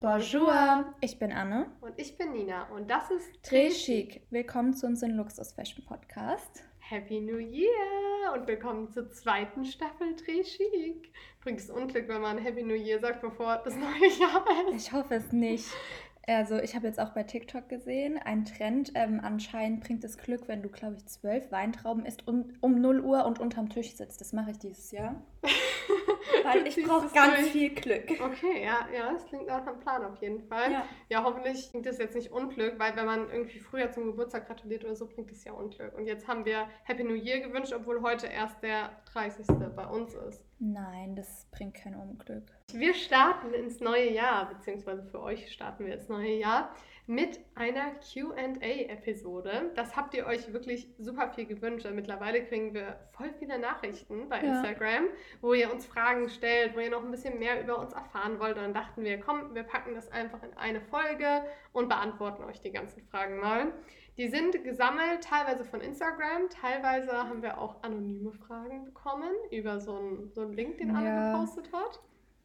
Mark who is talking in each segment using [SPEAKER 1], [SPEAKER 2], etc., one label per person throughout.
[SPEAKER 1] Bonjour, ich bin Anne.
[SPEAKER 2] Und ich bin Nina und das ist
[SPEAKER 1] Très Chic. Willkommen zu unserem Luxus Fashion Podcast.
[SPEAKER 2] Happy New Year und willkommen zur zweiten Staffel Très Chic. Übrigens Unglück, wenn man Happy New Year sagt, bevor das neue Jahr ist.
[SPEAKER 1] Ich hoffe es nicht. Also ich habe jetzt auch bei TikTok gesehen, ein Trend, ähm, anscheinend bringt es Glück, wenn du, glaube ich, zwölf Weintrauben isst und um 0 Uhr und unterm Tisch sitzt. Das mache ich dieses Jahr. Weil ich brauche ganz durch. viel Glück.
[SPEAKER 2] Okay, ja, ja, das klingt nach einem Plan auf jeden Fall. Ja. ja, hoffentlich bringt das jetzt nicht Unglück, weil wenn man irgendwie früher zum Geburtstag gratuliert oder so, bringt es ja Unglück. Und jetzt haben wir Happy New Year gewünscht, obwohl heute erst der 30. bei uns ist.
[SPEAKER 1] Nein, das bringt kein Unglück.
[SPEAKER 2] Wir starten ins neue Jahr, beziehungsweise für euch starten wir ins neue Jahr mit einer QA-Episode. Das habt ihr euch wirklich super viel gewünscht. Mittlerweile kriegen wir voll viele Nachrichten bei ja. Instagram, wo ihr uns Fragen stellt, wo ihr noch ein bisschen mehr über uns erfahren wollt. Und dann dachten wir, komm, wir packen das einfach in eine Folge und beantworten euch die ganzen Fragen mal. Die sind gesammelt, teilweise von Instagram, teilweise haben wir auch anonyme Fragen bekommen über so einen, so einen Link, den ja. Anne gepostet hat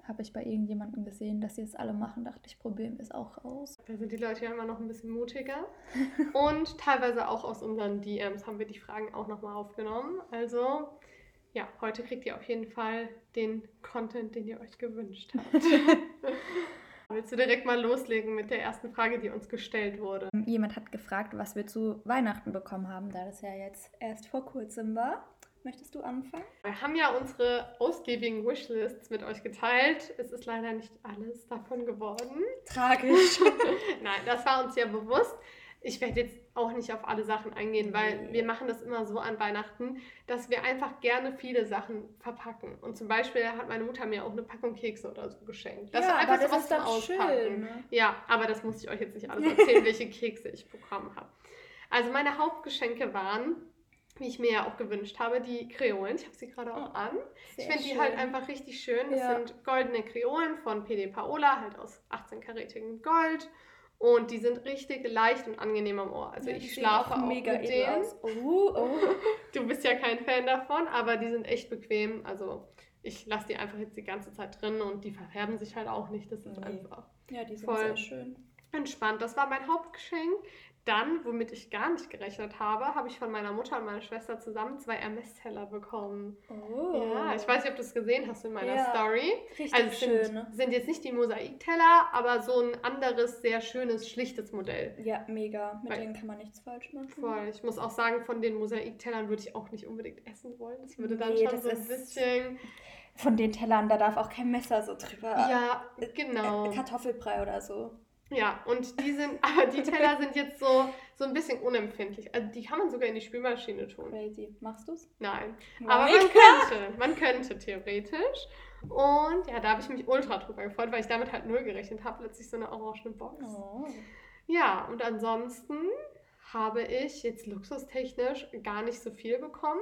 [SPEAKER 1] habe ich bei irgendjemandem gesehen, dass sie es alle machen, dachte ich, probieren wir es auch aus.
[SPEAKER 2] Da sind die Leute ja immer noch ein bisschen mutiger. Und teilweise auch aus unseren DMs haben wir die Fragen auch nochmal aufgenommen. Also ja, heute kriegt ihr auf jeden Fall den Content, den ihr euch gewünscht habt. Willst du direkt mal loslegen mit der ersten Frage, die uns gestellt wurde?
[SPEAKER 1] Jemand hat gefragt, was wir zu Weihnachten bekommen haben, da das ja jetzt erst vor kurzem war. Möchtest du anfangen?
[SPEAKER 2] Wir haben ja unsere ausgiebigen Wishlists mit euch geteilt. Es ist leider nicht alles davon geworden.
[SPEAKER 1] Tragisch.
[SPEAKER 2] Nein, das war uns ja bewusst. Ich werde jetzt auch nicht auf alle Sachen eingehen, weil wir machen das immer so an Weihnachten, dass wir einfach gerne viele Sachen verpacken. Und zum Beispiel hat meine Mutter mir auch eine Packung Kekse oder so geschenkt.
[SPEAKER 1] Das ja, einfach aber das so was ist zum Auspacken. Schön, ne?
[SPEAKER 2] Ja, aber das muss ich euch jetzt nicht alles erzählen, welche Kekse ich bekommen habe. Also meine Hauptgeschenke waren wie ich mir ja auch gewünscht habe, die Kreolen. Ich habe sie gerade auch an. Sehr ich finde die halt einfach richtig schön. Das ja. sind goldene Kreolen von PD Paola, halt aus 18-karätigem Gold. Und die sind richtig leicht und angenehm am Ohr. Also ja, ich schlafe auch, auch mega mit denen. Oh, oh. Du bist ja kein Fan davon, aber die sind echt bequem. Also ich lasse die einfach jetzt die ganze Zeit drin und die verfärben sich halt auch nicht. Das ist nee. einfach
[SPEAKER 1] ja, die sind voll sehr schön.
[SPEAKER 2] entspannt. Das war mein Hauptgeschenk. Dann, womit ich gar nicht gerechnet habe, habe ich von meiner Mutter und meiner Schwester zusammen zwei Hermes-Teller bekommen. Oh. Ja, ich weiß nicht, ob du es gesehen hast in meiner ja, Story.
[SPEAKER 1] Richtig also es
[SPEAKER 2] sind,
[SPEAKER 1] schön. Ne?
[SPEAKER 2] sind jetzt nicht die Mosaikteller, aber so ein anderes, sehr schönes, schlichtes Modell.
[SPEAKER 1] Ja, mega. Mit Weil, denen kann man nichts falsch machen.
[SPEAKER 2] Voll. Ich muss auch sagen, von den Mosaiktellern würde ich auch nicht unbedingt essen wollen. Das würde dann nee, schon so ein bisschen
[SPEAKER 1] von den Tellern, da darf auch kein Messer so drüber.
[SPEAKER 2] Ja, genau.
[SPEAKER 1] Kartoffelbrei oder so.
[SPEAKER 2] Ja, und die sind, aber die Teller sind jetzt so, so ein bisschen unempfindlich. Also die kann man sogar in die Spülmaschine tun.
[SPEAKER 1] Crazy. Machst du's?
[SPEAKER 2] Nein. Nein. Aber man könnte. Man könnte theoretisch. Und ja, da habe ich mich ultra drüber gefreut, weil ich damit halt null gerechnet habe. Plötzlich so eine orangene Box. Oh. Ja, und ansonsten habe ich jetzt luxustechnisch gar nicht so viel bekommen.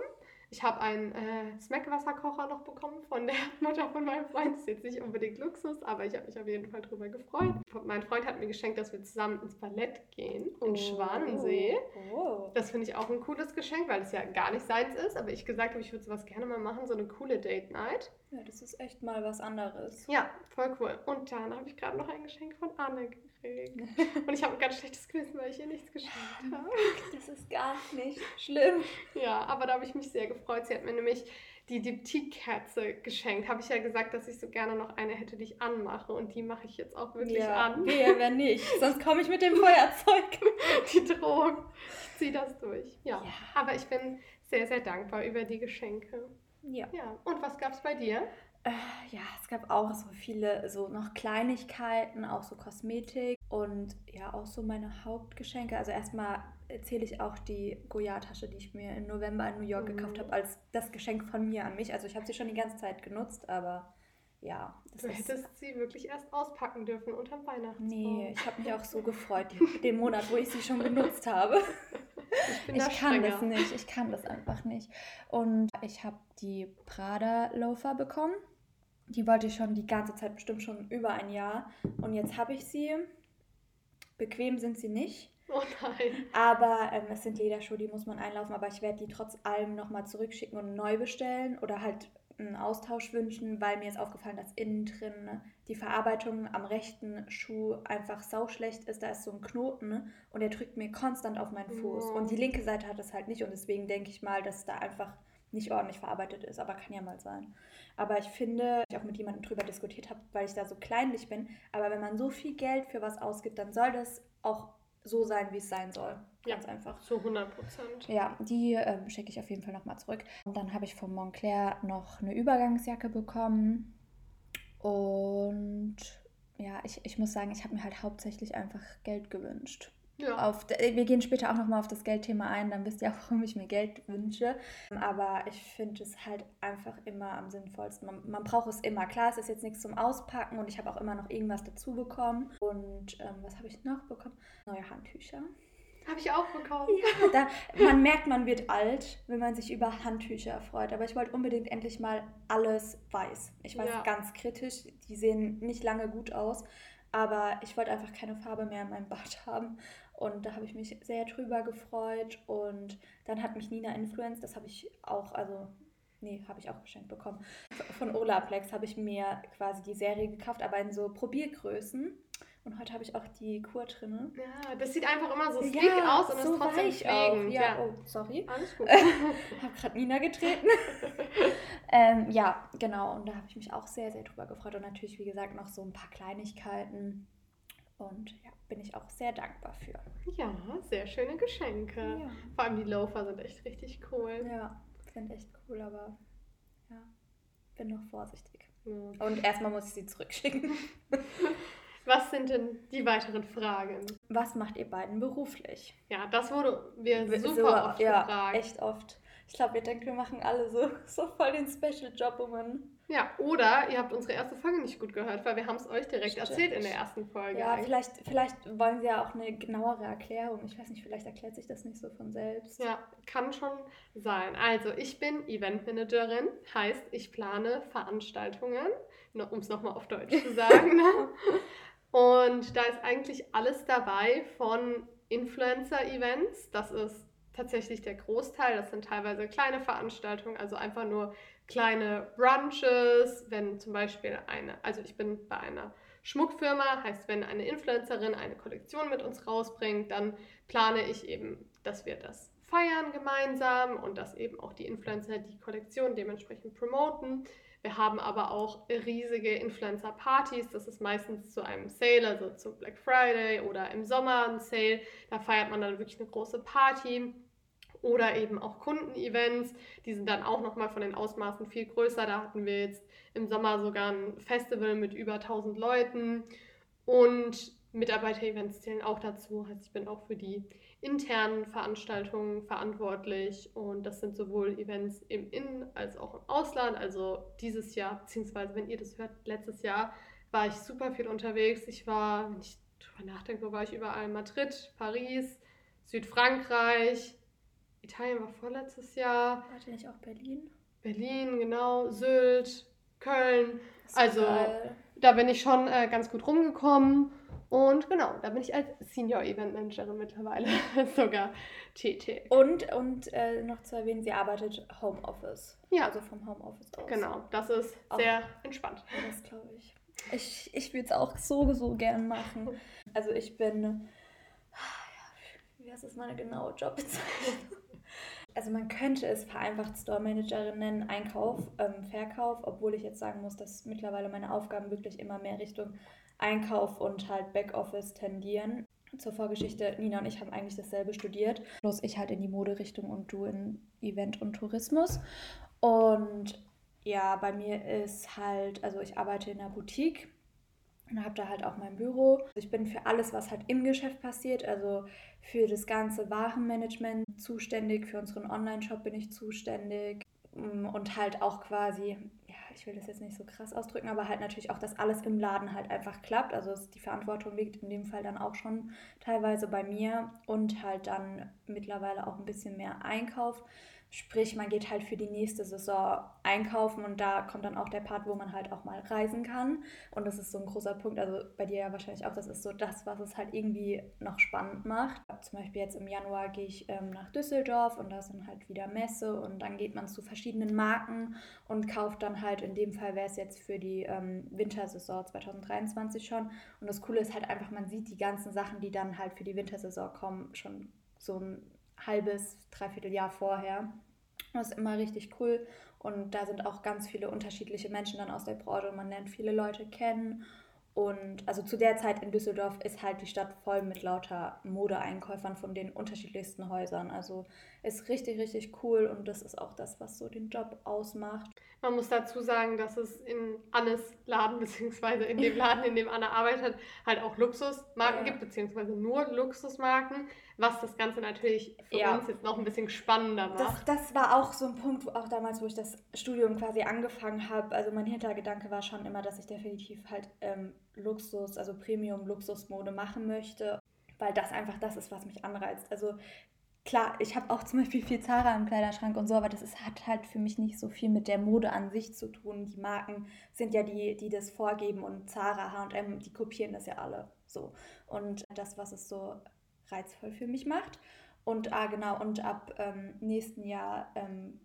[SPEAKER 2] Ich habe einen äh, Smack-Wasserkocher noch bekommen von der Mutter von meinem Freund. Das ist jetzt nicht unbedingt Luxus, aber ich habe mich auf jeden Fall drüber gefreut. Mein Freund hat mir geschenkt, dass wir zusammen ins Ballett gehen in oh. Schwanensee. Oh. Das finde ich auch ein cooles Geschenk, weil es ja gar nicht seins ist. Aber ich gesagt habe, ich würde sowas gerne mal machen, so eine coole Date Night.
[SPEAKER 1] Ja, das ist echt mal was anderes.
[SPEAKER 2] Ja, voll cool. Und dann habe ich gerade noch ein Geschenk von Anne gekriegt. Und ich habe ein ganz schlechtes Gewissen, weil ich ihr nichts geschenkt habe.
[SPEAKER 1] Das ist gar nicht schlimm.
[SPEAKER 2] Ja, aber da habe ich mich sehr gefreut. Sie hat mir nämlich die Diptyque-Kerze geschenkt. Habe ich ja gesagt, dass ich so gerne noch eine hätte, die ich anmache. Und die mache ich jetzt auch wirklich ja, an.
[SPEAKER 1] Nee, wenn nicht. Sonst komme ich mit dem Feuerzeug.
[SPEAKER 2] die Drohung. Ich ziehe das durch. Ja. ja. Aber ich bin sehr, sehr dankbar über die Geschenke. Ja. ja. Und was gab es bei dir?
[SPEAKER 1] Äh, ja, es gab auch so viele, so noch Kleinigkeiten, auch so Kosmetik und ja, auch so meine Hauptgeschenke. Also erstmal erzähle ich auch die Goya-Tasche, die ich mir im November in New York mhm. gekauft habe, als das Geschenk von mir an mich. Also ich habe sie schon die ganze Zeit genutzt, aber ja.
[SPEAKER 2] du hättest sie wirklich erst auspacken dürfen unterm Weihnachtsbaum.
[SPEAKER 1] Nee, ich habe mich auch so gefreut, den Monat, wo ich sie schon genutzt habe. Ich, ich kann das nicht, ich kann das einfach nicht. Und ich habe die Prada Loafer bekommen. Die wollte ich schon die ganze Zeit, bestimmt schon über ein Jahr. Und jetzt habe ich sie. Bequem sind sie nicht.
[SPEAKER 2] Oh nein.
[SPEAKER 1] Aber ähm, es sind Lederschuhe, die muss man einlaufen, aber ich werde die trotz allem nochmal zurückschicken und neu bestellen oder halt einen Austausch wünschen, weil mir ist aufgefallen, dass innen drin die Verarbeitung am rechten Schuh einfach sauschlecht ist. Da ist so ein Knoten und der drückt mir konstant auf meinen Fuß. Oh. Und die linke Seite hat das halt nicht und deswegen denke ich mal, dass da einfach nicht ordentlich verarbeitet ist, aber kann ja mal sein. Aber ich finde, ich auch mit jemandem drüber diskutiert habe, weil ich da so kleinlich bin, aber wenn man so viel Geld für was ausgibt, dann soll das auch so sein, wie es sein soll. Ganz
[SPEAKER 2] ja,
[SPEAKER 1] einfach.
[SPEAKER 2] Zu 100 Prozent.
[SPEAKER 1] Ja, die ähm, schicke ich auf jeden Fall nochmal zurück. Und dann habe ich von Montclair noch eine Übergangsjacke bekommen. Und ja, ich, ich muss sagen, ich habe mir halt hauptsächlich einfach Geld gewünscht. Ja. Auf, wir gehen später auch nochmal auf das Geldthema ein, dann wisst ihr auch, warum ich mir Geld wünsche. Aber ich finde es halt einfach immer am sinnvollsten. Man, man, braucht es immer. Klar, es ist jetzt nichts zum Auspacken und ich habe auch immer noch irgendwas dazu bekommen. Und ähm, was habe ich noch bekommen? Neue Handtücher.
[SPEAKER 2] Habe ich auch bekommen.
[SPEAKER 1] Ja, da, man merkt, man wird alt, wenn man sich über Handtücher freut. Aber ich wollte unbedingt endlich mal alles weiß. Ich weiß ja. ganz kritisch, die sehen nicht lange gut aus. Aber ich wollte einfach keine Farbe mehr in meinem Bad haben. Und da habe ich mich sehr drüber gefreut. Und dann hat mich Nina influenced. Das habe ich auch, also, nee, habe ich auch geschenkt bekommen. Von Olaplex habe ich mir quasi die Serie gekauft, aber in so Probiergrößen. Und heute habe ich auch die Kur drin.
[SPEAKER 2] Ja, das sieht einfach immer so sleek ja, aus und so ist trotzdem pflegend.
[SPEAKER 1] Ja, ja, oh, sorry. Alles gut. habe gerade Nina getreten. ähm, ja, genau. Und da habe ich mich auch sehr, sehr drüber gefreut. Und natürlich, wie gesagt, noch so ein paar Kleinigkeiten. Und ja, bin ich auch sehr dankbar für.
[SPEAKER 2] Ja, sehr schöne Geschenke. Ja. Vor allem die Loafer sind echt richtig cool.
[SPEAKER 1] Ja, sind echt cool, aber ja, bin noch vorsichtig. Ja. Und erstmal muss ich sie zurückschicken.
[SPEAKER 2] Was sind denn die weiteren Fragen?
[SPEAKER 1] Was macht ihr beiden beruflich?
[SPEAKER 2] Ja, das wurde mir super so, oft ja, gefragt.
[SPEAKER 1] echt oft. Ich glaube, ihr denkt, wir machen alle so, so voll den Special-Job, um man
[SPEAKER 2] ja, oder ihr habt unsere erste Folge nicht gut gehört, weil wir haben es euch direkt Stimmt. erzählt in der ersten Folge.
[SPEAKER 1] Ja, vielleicht, vielleicht wollen sie ja auch eine genauere Erklärung. Ich weiß nicht, vielleicht erklärt sich das nicht so von selbst.
[SPEAKER 2] Ja, kann schon sein. Also, ich bin Eventmanagerin, heißt, ich plane Veranstaltungen, um es nochmal auf Deutsch zu sagen. Ne? Und da ist eigentlich alles dabei von Influencer-Events, das ist tatsächlich der Großteil. Das sind teilweise kleine Veranstaltungen, also einfach nur kleine Brunches, wenn zum Beispiel eine, also ich bin bei einer Schmuckfirma, heißt, wenn eine Influencerin eine Kollektion mit uns rausbringt, dann plane ich eben, dass wir das feiern gemeinsam und dass eben auch die Influencer die Kollektion dementsprechend promoten. Wir haben aber auch riesige Influencer-Partys. Das ist meistens zu einem Sale, also zum Black Friday oder im Sommer ein Sale. Da feiert man dann wirklich eine große Party oder eben auch Kundenevents. Die sind dann auch nochmal von den Ausmaßen viel größer. Da hatten wir jetzt im Sommer sogar ein Festival mit über 1000 Leuten und Mitarbeiter-Events zählen auch dazu. Heißt, ich bin auch für die internen Veranstaltungen verantwortlich und das sind sowohl Events im In- als auch im Ausland. Also dieses Jahr, beziehungsweise wenn ihr das hört, letztes Jahr war ich super viel unterwegs. Ich war, wenn ich drüber nachdenke, war ich überall in Madrid, Paris, Südfrankreich, Italien war vorletztes Jahr.
[SPEAKER 1] Warte nicht auch Berlin?
[SPEAKER 2] Berlin, genau, Sylt, Köln. Also geil. da bin ich schon äh, ganz gut rumgekommen. Und genau, da bin ich als Senior Event Managerin mittlerweile sogar tätig.
[SPEAKER 1] Und, und äh, noch zu erwähnen, sie arbeitet Homeoffice.
[SPEAKER 2] Ja.
[SPEAKER 1] Also vom Homeoffice aus.
[SPEAKER 2] Genau, das ist auch. sehr entspannt.
[SPEAKER 1] Das glaube ich. Ich, ich würde es auch so, so gern machen. Also ich bin, wie heißt das meine genaue Jobbezeichnung? Also man könnte es vereinfacht Store Managerin nennen, Einkauf, ähm, Verkauf, obwohl ich jetzt sagen muss, dass mittlerweile meine Aufgaben wirklich immer mehr Richtung Einkauf und halt Backoffice tendieren. Zur Vorgeschichte, Nina und ich haben eigentlich dasselbe studiert, bloß ich halt in die Moderichtung und du in Event und Tourismus. Und ja, bei mir ist halt, also ich arbeite in einer Boutique und habe da halt auch mein Büro. Ich bin für alles, was halt im Geschäft passiert, also für das ganze Warenmanagement zuständig, für unseren Online-Shop bin ich zuständig mm, und halt auch quasi, ja, ich will das jetzt nicht so krass ausdrücken, aber halt natürlich auch, dass alles im Laden halt einfach klappt. Also die Verantwortung liegt in dem Fall dann auch schon teilweise bei mir und halt dann mittlerweile auch ein bisschen mehr Einkauf Sprich, man geht halt für die nächste Saison einkaufen und da kommt dann auch der Part, wo man halt auch mal reisen kann. Und das ist so ein großer Punkt, also bei dir ja wahrscheinlich auch, das ist so das, was es halt irgendwie noch spannend macht. Zum Beispiel jetzt im Januar gehe ich ähm, nach Düsseldorf und da dann halt wieder Messe und dann geht man zu verschiedenen Marken und kauft dann halt, in dem Fall wäre es jetzt für die ähm, Wintersaison 2023 schon. Und das Coole ist halt einfach, man sieht die ganzen Sachen, die dann halt für die Wintersaison kommen, schon so ein halbes, dreiviertel Jahr vorher. Das ist immer richtig cool und da sind auch ganz viele unterschiedliche Menschen dann aus der Branche und man lernt viele Leute kennen. Und also zu der Zeit in Düsseldorf ist halt die Stadt voll mit lauter Modeeinkäufern von den unterschiedlichsten Häusern. Also ist richtig, richtig cool und das ist auch das, was so den Job ausmacht.
[SPEAKER 2] Man muss dazu sagen, dass es in Annes Laden, beziehungsweise in dem Laden, in dem Anne arbeitet, halt auch Luxusmarken ja. gibt, beziehungsweise nur Luxusmarken, was das Ganze natürlich für ja. uns jetzt noch ein bisschen spannender
[SPEAKER 1] macht. Das, das war auch so ein Punkt, wo auch damals, wo ich das Studium quasi angefangen habe. Also mein Hintergedanke war schon immer, dass ich definitiv halt ähm, Luxus, also Premium-Luxusmode machen möchte, weil das einfach das ist, was mich anreizt. Also klar, ich habe auch zum Beispiel viel Zara im Kleiderschrank und so, aber das ist, hat halt für mich nicht so viel mit der Mode an sich zu tun. Die Marken sind ja die, die das vorgeben und Zara, H&M, die kopieren das ja alle so. Und das, was es so reizvoll für mich macht. Und ah, genau, und ab ähm, nächsten Jahr ähm,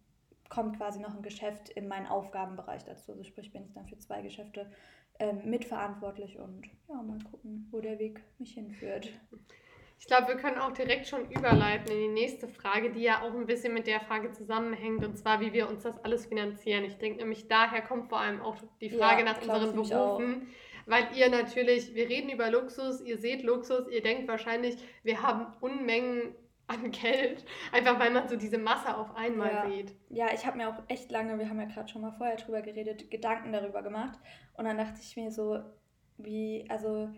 [SPEAKER 1] kommt quasi noch ein Geschäft in meinen Aufgabenbereich dazu. Also sprich, bin ich dann für zwei Geschäfte ähm, mitverantwortlich und ja, mal gucken, wo der Weg mich hinführt.
[SPEAKER 2] Ich glaube, wir können auch direkt schon überleiten in die nächste Frage, die ja auch ein bisschen mit der Frage zusammenhängt, und zwar, wie wir uns das alles finanzieren. Ich denke nämlich, daher kommt vor allem auch die Frage ja, nach unseren Berufen, weil ihr natürlich, wir reden über Luxus, ihr seht Luxus, ihr denkt wahrscheinlich, wir haben Unmengen an Geld, einfach weil man so diese Masse auf einmal
[SPEAKER 1] ja.
[SPEAKER 2] sieht.
[SPEAKER 1] Ja, ich habe mir auch echt lange, wir haben ja gerade schon mal vorher drüber geredet, Gedanken darüber gemacht. Und dann dachte ich mir so, wie, also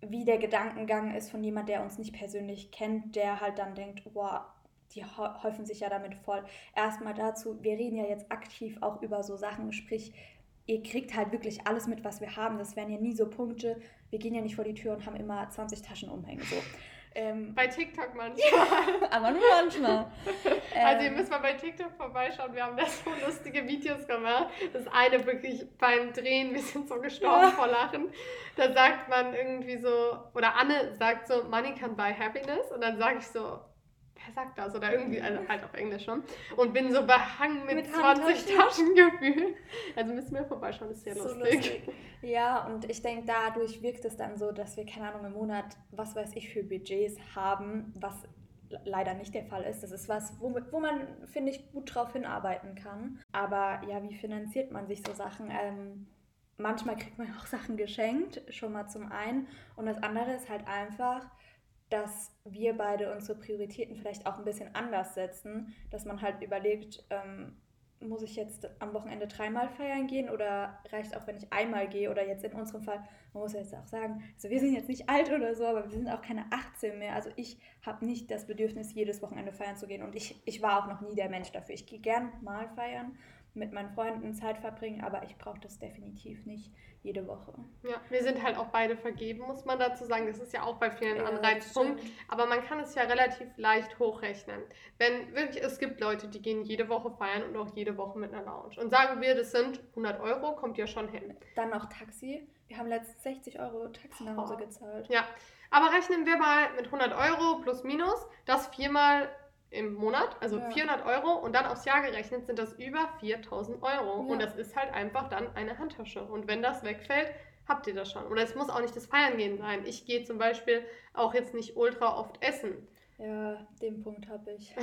[SPEAKER 1] wie der Gedankengang ist von jemand, der uns nicht persönlich kennt, der halt dann denkt, wow, die häufen sich ja damit voll. Erstmal dazu, wir reden ja jetzt aktiv auch über so Sachen, sprich, ihr kriegt halt wirklich alles mit, was wir haben. Das wären ja nie so Punkte. Wir gehen ja nicht vor die Tür und haben immer 20 Taschen umhängen. So.
[SPEAKER 2] Ähm, bei TikTok manchmal.
[SPEAKER 1] aber nur manchmal.
[SPEAKER 2] also ihr ähm, müsst mal bei TikTok vorbeischauen. Wir haben da so lustige Videos gemacht. Das eine wirklich beim Drehen, wir sind so gestorben ja. vor Lachen. Da sagt man irgendwie so, oder Anne sagt so, Money can buy happiness. Und dann sage ich so, wer sagt das? Oder irgendwie, also halt auf Englisch schon. Und bin so behangen mit, mit 20 Taschen gefühlt. Also müssen wir vorbeischauen, ist sehr so lustig. lustig.
[SPEAKER 1] Ja, und ich denke, dadurch wirkt es dann so, dass wir, keine Ahnung, im Monat, was weiß ich, für Budgets haben, was leider nicht der Fall ist. Das ist was, womit, wo man, finde ich, gut drauf hinarbeiten kann. Aber ja, wie finanziert man sich so Sachen? Ähm, manchmal kriegt man auch Sachen geschenkt, schon mal zum einen. Und das andere ist halt einfach, dass wir beide unsere Prioritäten vielleicht auch ein bisschen anders setzen, dass man halt überlegt, ähm, muss ich jetzt am Wochenende dreimal feiern gehen oder reicht auch, wenn ich einmal gehe oder jetzt in unserem Fall, man muss ja jetzt auch sagen, also wir sind jetzt nicht alt oder so, aber wir sind auch keine 18 mehr. Also ich habe nicht das Bedürfnis, jedes Wochenende feiern zu gehen und ich, ich war auch noch nie der Mensch dafür. Ich gehe gern mal feiern, mit meinen Freunden Zeit verbringen, aber ich brauche das definitiv nicht jede Woche.
[SPEAKER 2] Ja, wir sind halt auch beide vergeben, muss man dazu sagen. Das ist ja auch bei vielen ja, Anreizpunkt. Aber man kann es ja relativ leicht hochrechnen. Wenn wirklich, es gibt Leute, die gehen jede Woche feiern und auch jede Woche mit einer Lounge. Und sagen wir, das sind 100 Euro, kommt ja schon hin.
[SPEAKER 1] Dann noch Taxi. Wir haben letztens 60 Euro Taxi nach Hause gezahlt.
[SPEAKER 2] Ja, aber rechnen wir mal mit 100 Euro plus minus, das viermal im Monat, also ja. 400 Euro und dann aufs Jahr gerechnet sind das über 4000 Euro. Ja. Und das ist halt einfach dann eine Handtasche. Und wenn das wegfällt, habt ihr das schon. Oder es muss auch nicht das Feiern gehen sein. Ich gehe zum Beispiel auch jetzt nicht ultra oft essen.
[SPEAKER 1] Ja, den Punkt habe ich.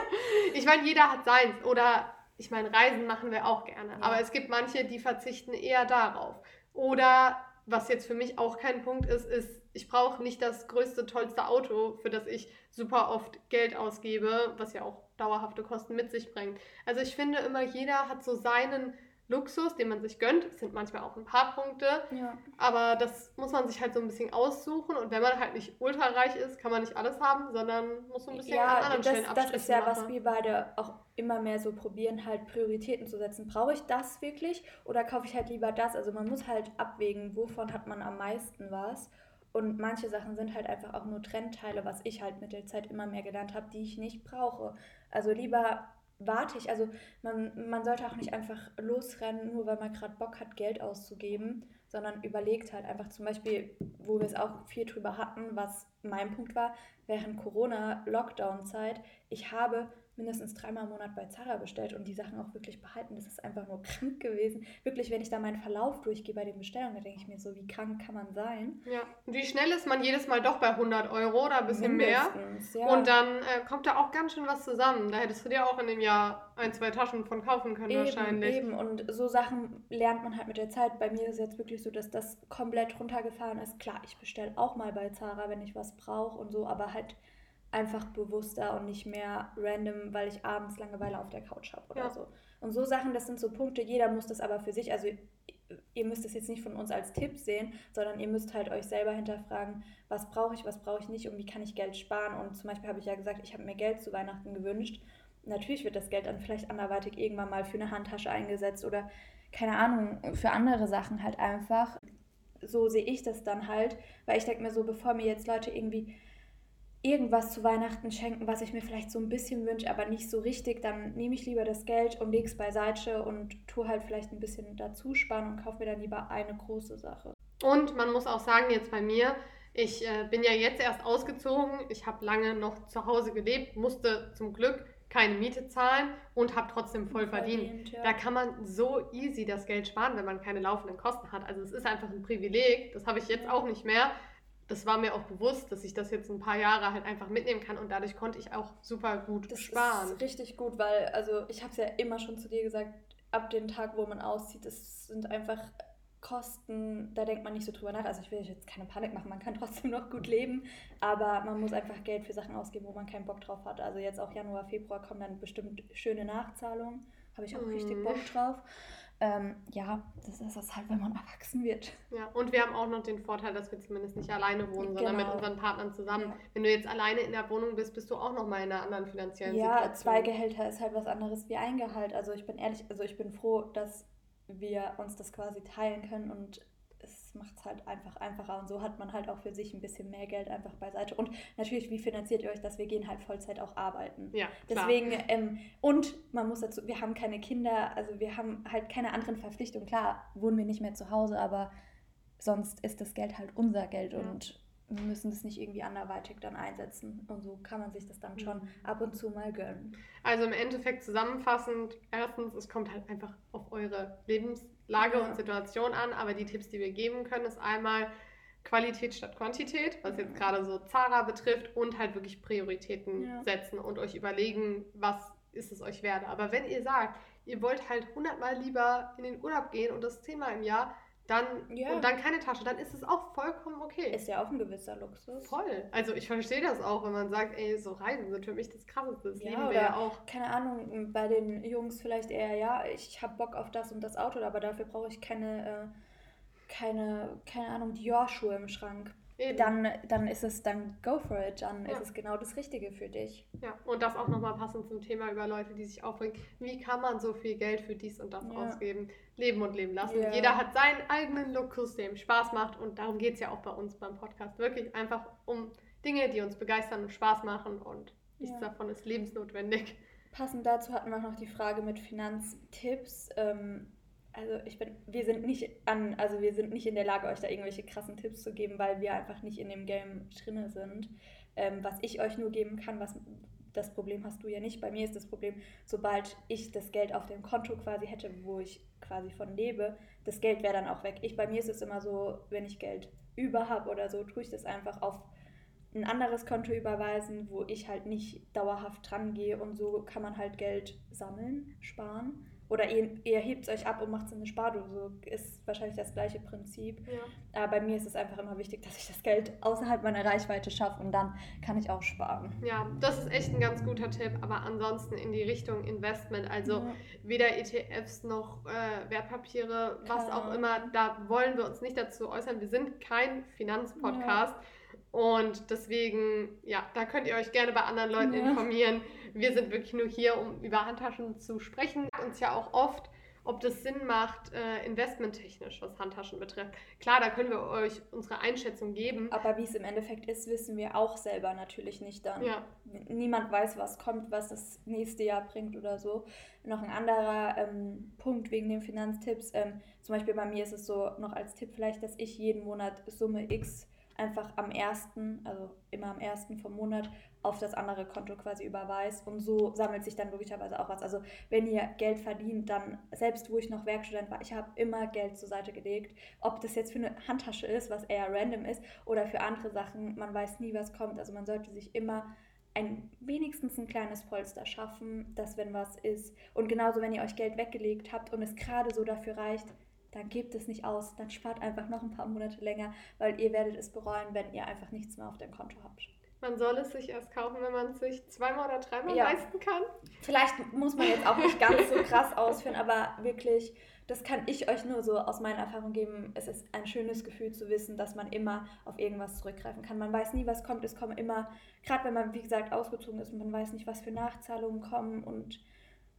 [SPEAKER 2] ich meine, jeder hat seins. Oder ich meine, Reisen machen wir auch gerne. Ja. Aber es gibt manche, die verzichten eher darauf. Oder was jetzt für mich auch kein Punkt ist, ist, ich brauche nicht das größte, tollste Auto, für das ich super oft Geld ausgebe, was ja auch dauerhafte Kosten mit sich bringt. Also ich finde immer, jeder hat so seinen Luxus, den man sich gönnt. Es sind manchmal auch ein paar Punkte, ja. aber das muss man sich halt so ein bisschen aussuchen. Und wenn man halt nicht ultrareich ist, kann man nicht alles haben, sondern muss so ein bisschen ja, an anderen
[SPEAKER 1] das, Stellen Das ist ja, machen. was wir beide auch immer mehr so probieren, halt Prioritäten zu setzen. Brauche ich das wirklich oder kaufe ich halt lieber das? Also man muss halt abwägen, wovon hat man am meisten was. Und manche Sachen sind halt einfach auch nur Trendteile, was ich halt mit der Zeit immer mehr gelernt habe, die ich nicht brauche. Also lieber warte ich. Also man, man sollte auch nicht einfach losrennen, nur weil man gerade Bock hat, Geld auszugeben, sondern überlegt halt einfach zum Beispiel, wo wir es auch viel drüber hatten, was mein Punkt war, während Corona-Lockdown-Zeit, ich habe mindestens dreimal im Monat bei Zara bestellt und die Sachen auch wirklich behalten. Das ist einfach nur krank gewesen. Wirklich, wenn ich da meinen Verlauf durchgehe bei den Bestellungen, da denke ich mir so, wie krank kann man sein?
[SPEAKER 2] Ja, und wie schnell ist man jedes Mal doch bei 100 Euro oder ein bisschen Mindestens, mehr? Ja. Und dann äh, kommt da auch ganz schön was zusammen. Da hättest du dir auch in dem Jahr ein, zwei Taschen von kaufen können
[SPEAKER 1] eben,
[SPEAKER 2] wahrscheinlich.
[SPEAKER 1] Eben, und so Sachen lernt man halt mit der Zeit. Bei mir ist es jetzt wirklich so, dass das komplett runtergefahren ist. Klar, ich bestelle auch mal bei Zara, wenn ich was brauche und so, aber halt einfach bewusster und nicht mehr random, weil ich abends Langeweile auf der Couch habe oder ja. so. Und so Sachen, das sind so Punkte, jeder muss das aber für sich, also ihr müsst es jetzt nicht von uns als Tipp sehen, sondern ihr müsst halt euch selber hinterfragen, was brauche ich, was brauche ich nicht und wie kann ich Geld sparen. Und zum Beispiel habe ich ja gesagt, ich habe mir Geld zu Weihnachten gewünscht. Natürlich wird das Geld dann vielleicht anderweitig irgendwann mal für eine Handtasche eingesetzt oder keine Ahnung, für andere Sachen halt einfach. So sehe ich das dann halt, weil ich denke mir so, bevor mir jetzt Leute irgendwie irgendwas zu Weihnachten schenken, was ich mir vielleicht so ein bisschen wünsche, aber nicht so richtig, dann nehme ich lieber das Geld und lege es beiseite und tue halt vielleicht ein bisschen dazu sparen und kaufe mir dann lieber eine große Sache.
[SPEAKER 2] Und man muss auch sagen, jetzt bei mir, ich äh, bin ja jetzt erst ausgezogen, ich habe lange noch zu Hause gelebt, musste zum Glück keine Miete zahlen und habe trotzdem voll verdient. verdient ja. Da kann man so easy das Geld sparen, wenn man keine laufenden Kosten hat. Also es ist einfach ein Privileg, das habe ich jetzt auch nicht mehr das war mir auch bewusst, dass ich das jetzt ein paar Jahre halt einfach mitnehmen kann und dadurch konnte ich auch super gut
[SPEAKER 1] das
[SPEAKER 2] sparen.
[SPEAKER 1] Das ist richtig gut, weil, also ich habe es ja immer schon zu dir gesagt, ab dem Tag, wo man auszieht, das sind einfach Kosten, da denkt man nicht so drüber nach. Also ich will jetzt keine Panik machen, man kann trotzdem noch gut leben, aber man muss einfach Geld für Sachen ausgeben, wo man keinen Bock drauf hat. Also jetzt auch Januar, Februar kommen dann bestimmt schöne Nachzahlungen, habe ich auch mm. richtig Bock drauf. Ähm, ja, das ist es halt, wenn man erwachsen wird.
[SPEAKER 2] Ja, und wir haben auch noch den Vorteil, dass wir zumindest nicht alleine wohnen, genau. sondern mit unseren Partnern zusammen. Ja. Wenn du jetzt alleine in der Wohnung bist, bist du auch nochmal in einer anderen finanziellen
[SPEAKER 1] ja, Situation. Ja, zwei Gehälter ist halt was anderes wie ein Gehalt. Also ich bin ehrlich, also ich bin froh, dass wir uns das quasi teilen können und macht es halt einfach einfacher und so hat man halt auch für sich ein bisschen mehr Geld einfach beiseite. Und natürlich, wie finanziert ihr euch das? Wir gehen halt Vollzeit auch arbeiten.
[SPEAKER 2] Ja,
[SPEAKER 1] klar. Deswegen, ähm, und man muss dazu, wir haben keine Kinder, also wir haben halt keine anderen Verpflichtungen. Klar, wohnen wir nicht mehr zu Hause, aber sonst ist das Geld halt unser Geld ja. und wir müssen es nicht irgendwie anderweitig dann einsetzen. Und so kann man sich das dann schon mhm. ab und zu mal gönnen.
[SPEAKER 2] Also im Endeffekt zusammenfassend, erstens, es kommt halt einfach auf eure Lebenslage ja. und Situation an, aber die Tipps, die wir geben können, ist einmal Qualität statt Quantität, was jetzt gerade so Zara betrifft, und halt wirklich Prioritäten ja. setzen und euch überlegen, was ist es euch wert. Aber wenn ihr sagt, ihr wollt halt hundertmal lieber in den Urlaub gehen und das zehnmal im Jahr, dann ja. und dann keine Tasche, dann ist es auch vollkommen okay.
[SPEAKER 1] Ist ja auch ein gewisser Luxus.
[SPEAKER 2] Voll. Also ich verstehe das auch, wenn man sagt, ey, so Reisen sind für mich das Krasseste. Das ja, lieben wir ja auch.
[SPEAKER 1] Keine Ahnung, bei den Jungs vielleicht eher, ja, ich habe Bock auf das und das Auto, aber dafür brauche ich keine, äh, keine, keine Ahnung, Dior-Schuhe im Schrank. Dann, dann ist es, dann go for it, dann ja. ist es genau das Richtige für dich.
[SPEAKER 2] Ja, und das auch nochmal passend zum Thema über Leute, die sich aufbringen. Wie kann man so viel Geld für dies und das ja. ausgeben? Leben und leben lassen. Ja. Jeder hat seinen eigenen Luxus, der ihm Spaß macht und darum geht es ja auch bei uns beim Podcast. Wirklich einfach um Dinge, die uns begeistern und Spaß machen und nichts davon ist lebensnotwendig.
[SPEAKER 1] Passend dazu hatten wir noch die Frage mit Finanztipps. Ähm, also ich bin, wir sind nicht an, also wir sind nicht in der Lage, euch da irgendwelche krassen Tipps zu geben, weil wir einfach nicht in dem Game drinne sind. Ähm, was ich euch nur geben kann, was das Problem hast du ja nicht. Bei mir ist das Problem, sobald ich das Geld auf dem Konto quasi hätte, wo ich quasi von lebe, das Geld wäre dann auch weg. Ich, bei mir ist es immer so, wenn ich Geld über habe oder so, tue ich das einfach auf ein anderes Konto überweisen, wo ich halt nicht dauerhaft dran gehe und so kann man halt Geld sammeln, sparen. Oder ihr, ihr hebt es euch ab und macht es in eine Spardose. Ist wahrscheinlich das gleiche Prinzip. Ja. Aber bei mir ist es einfach immer wichtig, dass ich das Geld außerhalb meiner Reichweite schaffe und dann kann ich auch sparen.
[SPEAKER 2] Ja, das ist echt ein ganz guter Tipp. Aber ansonsten in die Richtung Investment, also ja. weder ETFs noch äh, Wertpapiere, was Klar. auch immer, da wollen wir uns nicht dazu äußern. Wir sind kein Finanzpodcast. Ja. Und deswegen, ja, da könnt ihr euch gerne bei anderen Leuten informieren wir sind wirklich nur hier, um über Handtaschen zu sprechen. Uns ja auch oft ob das Sinn macht, äh, investmenttechnisch, was Handtaschen betrifft. Klar, da können wir euch unsere Einschätzung geben.
[SPEAKER 1] Aber wie es im Endeffekt ist, wissen wir auch selber natürlich nicht dann. Ja. Niemand weiß, was kommt, was das nächste Jahr bringt oder so. Noch ein anderer ähm, Punkt wegen den Finanztipps. Ähm, zum Beispiel bei mir ist es so, noch als Tipp vielleicht, dass ich jeden Monat Summe X einfach am ersten, also immer am ersten vom Monat, auf das andere Konto quasi überweist. Und so sammelt sich dann logischerweise auch was. Also wenn ihr Geld verdient, dann, selbst wo ich noch Werkstudent war, ich habe immer Geld zur Seite gelegt. Ob das jetzt für eine Handtasche ist, was eher random ist, oder für andere Sachen, man weiß nie, was kommt. Also man sollte sich immer ein wenigstens ein kleines Polster schaffen, dass wenn was ist. Und genauso, wenn ihr euch Geld weggelegt habt und es gerade so dafür reicht, dann gebt es nicht aus, dann spart einfach noch ein paar Monate länger, weil ihr werdet es bereuen, wenn ihr einfach nichts mehr auf dem Konto habt.
[SPEAKER 2] Man soll es sich erst kaufen, wenn man es sich zweimal oder dreimal ja. leisten kann.
[SPEAKER 1] Vielleicht muss man jetzt auch nicht ganz so krass ausführen, aber wirklich, das kann ich euch nur so aus meiner Erfahrung geben. Es ist ein schönes Gefühl zu wissen, dass man immer auf irgendwas zurückgreifen kann. Man weiß nie, was kommt. Es kommen immer, gerade wenn man, wie gesagt, ausgezogen ist, man weiß nicht, was für Nachzahlungen kommen und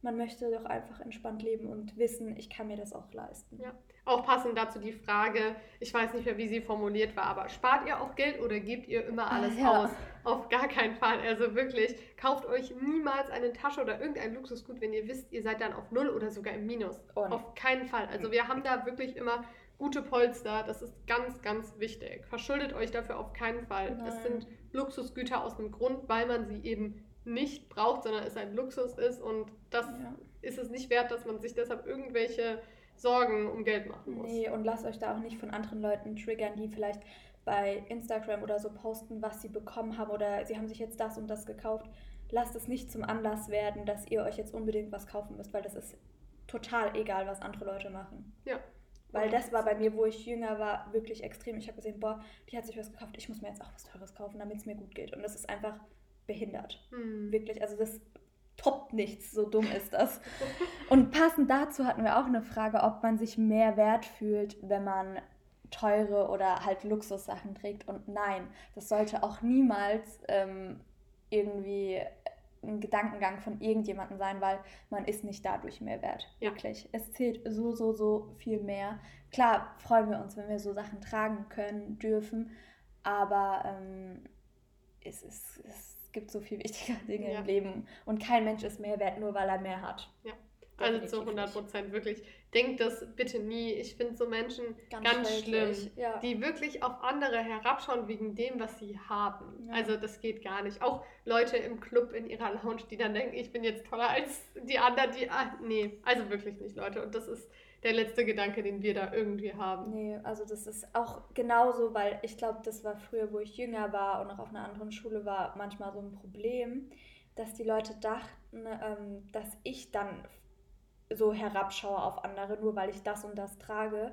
[SPEAKER 1] man möchte doch einfach entspannt leben und wissen, ich kann mir das auch leisten.
[SPEAKER 2] Ja. Auch passend dazu die Frage, ich weiß nicht mehr, wie sie formuliert war, aber spart ihr auch Geld oder gebt ihr immer ah, alles ah, ja. aus? Auf gar keinen Fall. Also wirklich, kauft euch niemals eine Tasche oder irgendein Luxusgut, wenn ihr wisst, ihr seid dann auf Null oder sogar im Minus. Oh, Auf keinen Fall. Also wir haben da wirklich immer gute Polster. Das ist ganz, ganz wichtig. Verschuldet euch dafür auf keinen Fall. Nein. Es sind Luxusgüter aus dem Grund, weil man sie eben nicht braucht, sondern es ein Luxus ist und das ja. ist es nicht wert, dass man sich deshalb irgendwelche Sorgen um Geld machen muss.
[SPEAKER 1] Nee, und lasst euch da auch nicht von anderen Leuten triggern, die vielleicht bei Instagram oder so posten, was sie bekommen haben oder sie haben sich jetzt das und das gekauft. Lasst es nicht zum Anlass werden, dass ihr euch jetzt unbedingt was kaufen müsst, weil das ist total egal, was andere Leute machen. Ja. Weil das war bei mir, wo ich jünger war, wirklich extrem. Ich habe gesehen, boah, die hat sich was gekauft, ich muss mir jetzt auch was Teures kaufen, damit es mir gut geht. Und das ist einfach behindert. Hm. Wirklich, also das toppt nichts, so dumm ist das. Und passend dazu hatten wir auch eine Frage, ob man sich mehr wert fühlt, wenn man teure oder halt Luxussachen trägt. Und nein, das sollte auch niemals ähm, irgendwie ein Gedankengang von irgendjemandem sein, weil man ist nicht dadurch mehr wert. Ja. Wirklich. Es zählt so, so, so viel mehr. Klar freuen wir uns, wenn wir so Sachen tragen können, dürfen, aber ähm, es, ist, es es gibt so viel wichtigere Dinge ja. im Leben und kein Mensch ist mehr wert, nur weil er mehr hat.
[SPEAKER 2] Ja. Also zu 100 Prozent wirklich. Denkt das bitte nie. Ich finde so Menschen ganz, ganz schlimm, ja. die wirklich auf andere herabschauen wegen dem, was sie haben. Ja. Also das geht gar nicht. Auch Leute im Club in ihrer Lounge, die dann denken, ich bin jetzt toller als die anderen, die. Ah, nee, also wirklich nicht, Leute. Und das ist der letzte Gedanke, den wir da irgendwie haben.
[SPEAKER 1] Nee, also das ist auch genauso, weil ich glaube, das war früher, wo ich jünger war und noch auf einer anderen Schule war, manchmal so ein Problem, dass die Leute dachten, ähm, dass ich dann so herabschaue auf andere, nur weil ich das und das trage.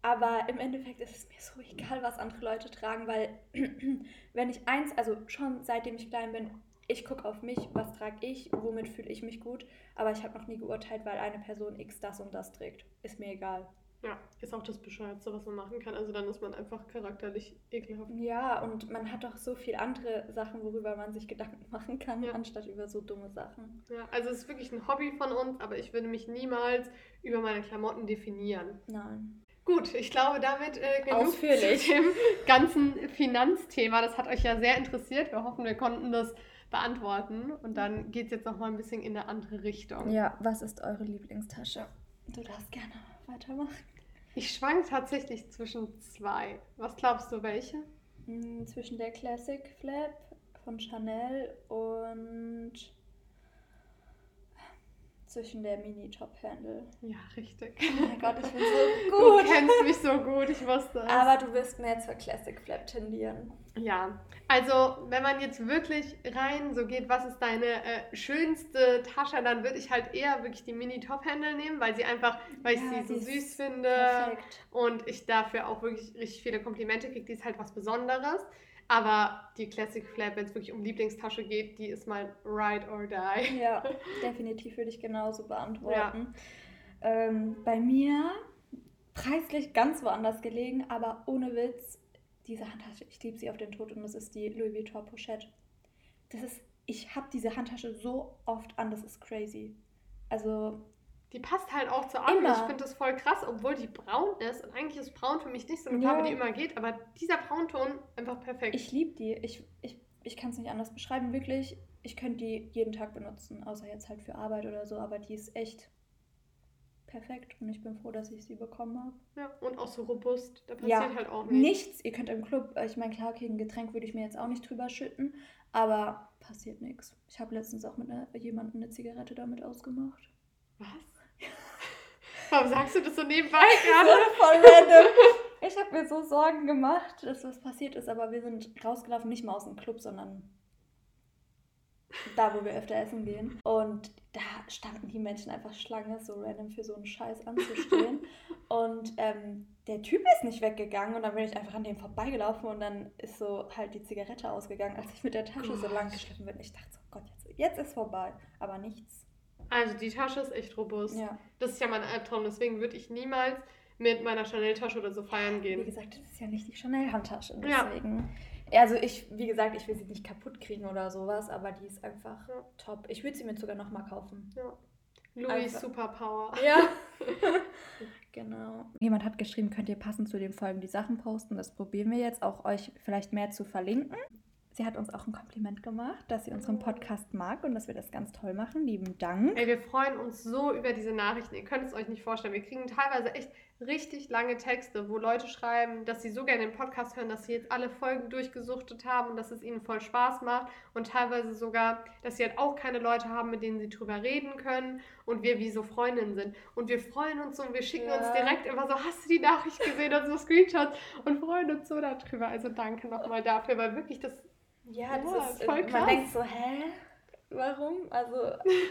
[SPEAKER 1] Aber im Endeffekt ist es mir so egal, was andere Leute tragen, weil wenn ich eins, also schon seitdem ich klein bin, ich gucke auf mich, was trage ich, womit fühle ich mich gut, aber ich habe noch nie geurteilt, weil eine Person X das und das trägt. Ist mir egal.
[SPEAKER 2] Ja, ist auch das Bescheuertste, was man machen kann. Also dann ist man einfach charakterlich ekelhaft.
[SPEAKER 1] Ja, und man hat doch so viele andere Sachen, worüber man sich Gedanken machen kann, ja. anstatt über so dumme Sachen.
[SPEAKER 2] Ja, also es ist wirklich ein Hobby von uns, aber ich würde mich niemals über meine Klamotten definieren. Nein. Gut, ich glaube, damit äh, genug Ausführlich. zu dem ganzen Finanzthema. Das hat euch ja sehr interessiert. Wir hoffen, wir konnten das beantworten. Und dann geht es jetzt noch mal ein bisschen in eine andere Richtung.
[SPEAKER 1] Ja, was ist eure Lieblingstasche? Du darfst gerne weitermachen.
[SPEAKER 2] Ich schwank tatsächlich zwischen zwei. Was glaubst du, welche?
[SPEAKER 1] Hm, zwischen der Classic Flap von Chanel und zwischen der Mini-Top-Handle.
[SPEAKER 2] Ja, richtig. Oh mein Gott, ich bin so gut. Du kennst mich so gut, ich wusste es.
[SPEAKER 1] Aber du wirst mehr zur Classic Flap tendieren.
[SPEAKER 2] Ja, also wenn man jetzt wirklich rein so geht, was ist deine äh, schönste Tasche, dann würde ich halt eher wirklich die Mini-Top-Handle nehmen, weil sie einfach, weil ja, ich sie so süß finde perfekt. und ich dafür auch wirklich richtig viele Komplimente kriege. Die ist halt was Besonderes. Aber die Classic Flap, wenn es wirklich um Lieblingstasche geht, die ist mein Ride or Die.
[SPEAKER 1] Ja, definitiv würde ich genauso beantworten. Ja. Ähm, bei mir preislich ganz woanders gelegen, aber ohne Witz, diese Handtasche, ich liebe sie auf den Tod und das ist die Louis Vuitton Pochette. Das ist, ich habe diese Handtasche so oft an, das ist crazy. Also
[SPEAKER 2] Die passt halt auch zu allem. Ich finde das voll krass, obwohl die braun ist. Und eigentlich ist braun für mich nicht so eine Farbe, ja. die immer geht. Aber dieser Braunton einfach perfekt.
[SPEAKER 1] Ich liebe die. Ich, ich, ich kann es nicht anders beschreiben. Wirklich, ich könnte die jeden Tag benutzen. Außer jetzt halt für Arbeit oder so. Aber die ist echt perfekt. Und ich bin froh, dass ich sie bekommen habe.
[SPEAKER 2] Ja, und auch so robust. Da passiert ja,
[SPEAKER 1] halt auch nichts. Nichts. Ihr könnt im Club, ich meine, klar, ein Getränk würde ich mir jetzt auch nicht drüber schütten. Aber passiert nichts. Ich habe letztens auch mit einer, jemandem eine Zigarette damit ausgemacht.
[SPEAKER 2] Was? Warum sagst du das so nebenbei gerade?
[SPEAKER 1] voll random. Ich habe mir so Sorgen gemacht, dass was passiert ist, aber wir sind rausgelaufen, nicht mal aus dem Club, sondern da, wo wir öfter essen gehen. Und da standen die Menschen einfach Schlange, so random für so einen Scheiß anzustehen. und ähm, der Typ ist nicht weggegangen und dann bin ich einfach an dem vorbeigelaufen und dann ist so halt die Zigarette ausgegangen, als ich mit der Tasche so lang geschliffen bin. Ich dachte so, Gott, jetzt, jetzt ist vorbei. Aber nichts.
[SPEAKER 2] Also die Tasche ist echt robust. Ja. Das ist ja mein Albtraum, deswegen würde ich niemals mit meiner Chanel-Tasche oder so feiern gehen.
[SPEAKER 1] Wie gesagt, das ist ja nicht die Chanel-Handtasche, deswegen. Ja. Also ich, wie gesagt, ich will sie nicht kaputt kriegen oder sowas, aber die ist einfach ja. top. Ich würde sie mir sogar nochmal kaufen.
[SPEAKER 2] Ja. Louis Superpower.
[SPEAKER 1] Ja. genau. Jemand hat geschrieben, könnt ihr passend zu den Folgen die Sachen posten. Das probieren wir jetzt auch euch vielleicht mehr zu verlinken. Sie hat uns auch ein Kompliment gemacht, dass sie unseren Podcast mag und dass wir das ganz toll machen. Lieben Dank.
[SPEAKER 2] Ey, wir freuen uns so über diese Nachrichten. Ihr könnt es euch nicht vorstellen. Wir kriegen teilweise echt richtig lange Texte, wo Leute schreiben, dass sie so gerne den Podcast hören, dass sie jetzt alle Folgen durchgesuchtet haben und dass es ihnen voll Spaß macht. Und teilweise sogar, dass sie halt auch keine Leute haben, mit denen sie drüber reden können und wir wie so Freundinnen sind. Und wir freuen uns so und wir schicken ja. uns direkt immer so, hast du die Nachricht gesehen und so Screenshots und freuen uns so darüber. Also danke nochmal dafür, weil wirklich das
[SPEAKER 1] ja, das ja, ist voll krass. Man denkt so, hä? Warum? Also,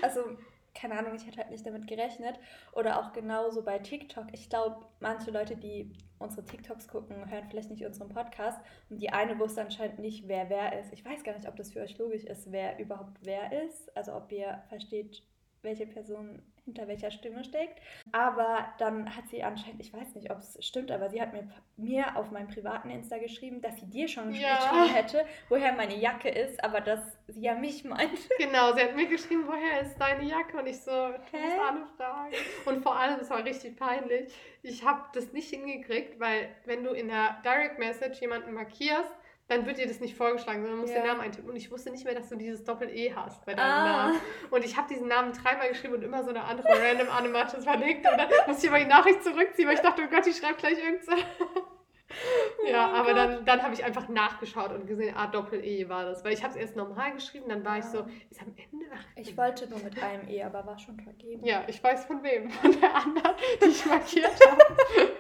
[SPEAKER 1] also keine Ahnung, ich hätte halt nicht damit gerechnet. Oder auch genauso bei TikTok. Ich glaube, manche Leute, die unsere TikToks gucken, hören vielleicht nicht unseren Podcast. Und die eine wusste anscheinend nicht, wer wer ist. Ich weiß gar nicht, ob das für euch logisch ist, wer überhaupt wer ist. Also ob ihr versteht, welche Person hinter welcher Stimme steckt. Aber dann hat sie anscheinend, ich weiß nicht, ob es stimmt, aber sie hat mir, mir auf meinem privaten Insta geschrieben, dass sie dir schon ja. geschrieben hätte, woher meine Jacke ist, aber dass sie ja mich meint.
[SPEAKER 2] Genau, sie hat mir geschrieben, woher ist deine Jacke? Und ich so, du musst alle fragen. Und vor allem, es war richtig peinlich, ich habe das nicht hingekriegt, weil wenn du in der Direct Message jemanden markierst, dann wird dir das nicht vorgeschlagen, sondern du musst ja. den Namen eintippen. Und ich wusste nicht mehr, dass du dieses Doppel-E hast bei deinem ah. Namen. Und ich habe diesen Namen dreimal geschrieben und immer so eine andere random Animations verlinkt. Und dann musste ich aber die Nachricht zurückziehen, weil ich dachte, oh Gott, ich schreibe gleich irgendwas. ja, oh aber Gott. dann, dann habe ich einfach nachgeschaut und gesehen, ah, Doppel-E war das. Weil ich habe es erst normal geschrieben, dann war ja. ich so, ist am Ende.
[SPEAKER 1] Ich wollte nur mit einem E, aber war schon vergeben.
[SPEAKER 2] Ja, ich weiß von wem. Von der anderen, die ich markiert habe.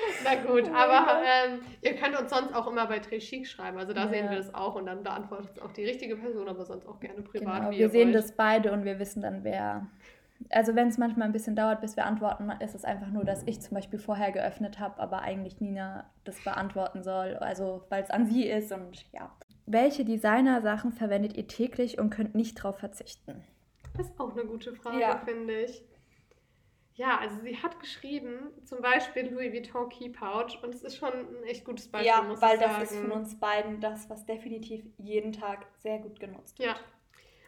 [SPEAKER 2] Na gut, oh aber ähm, ihr könnt uns sonst auch immer bei Treschik schreiben. Also da ja. sehen wir das auch und dann beantwortet es auch die richtige Person, aber sonst auch gerne privat.
[SPEAKER 1] Genau, wir sehen wollt. das beide und wir wissen dann, wer. Also wenn es manchmal ein bisschen dauert, bis wir antworten, ist es einfach nur, dass ich zum Beispiel vorher geöffnet habe, aber eigentlich Nina das beantworten soll. Also weil es an sie ist und ja. Welche Designer-Sachen verwendet ihr täglich und könnt nicht drauf verzichten?
[SPEAKER 2] Das ist auch eine gute Frage, ja. finde ich. Ja, also sie hat geschrieben, zum Beispiel Louis Vuitton Key Pouch und es ist schon ein echt gutes Beispiel,
[SPEAKER 1] ja, muss weil ich sagen. das ist von uns beiden das, was definitiv jeden Tag sehr gut genutzt wird. Ja,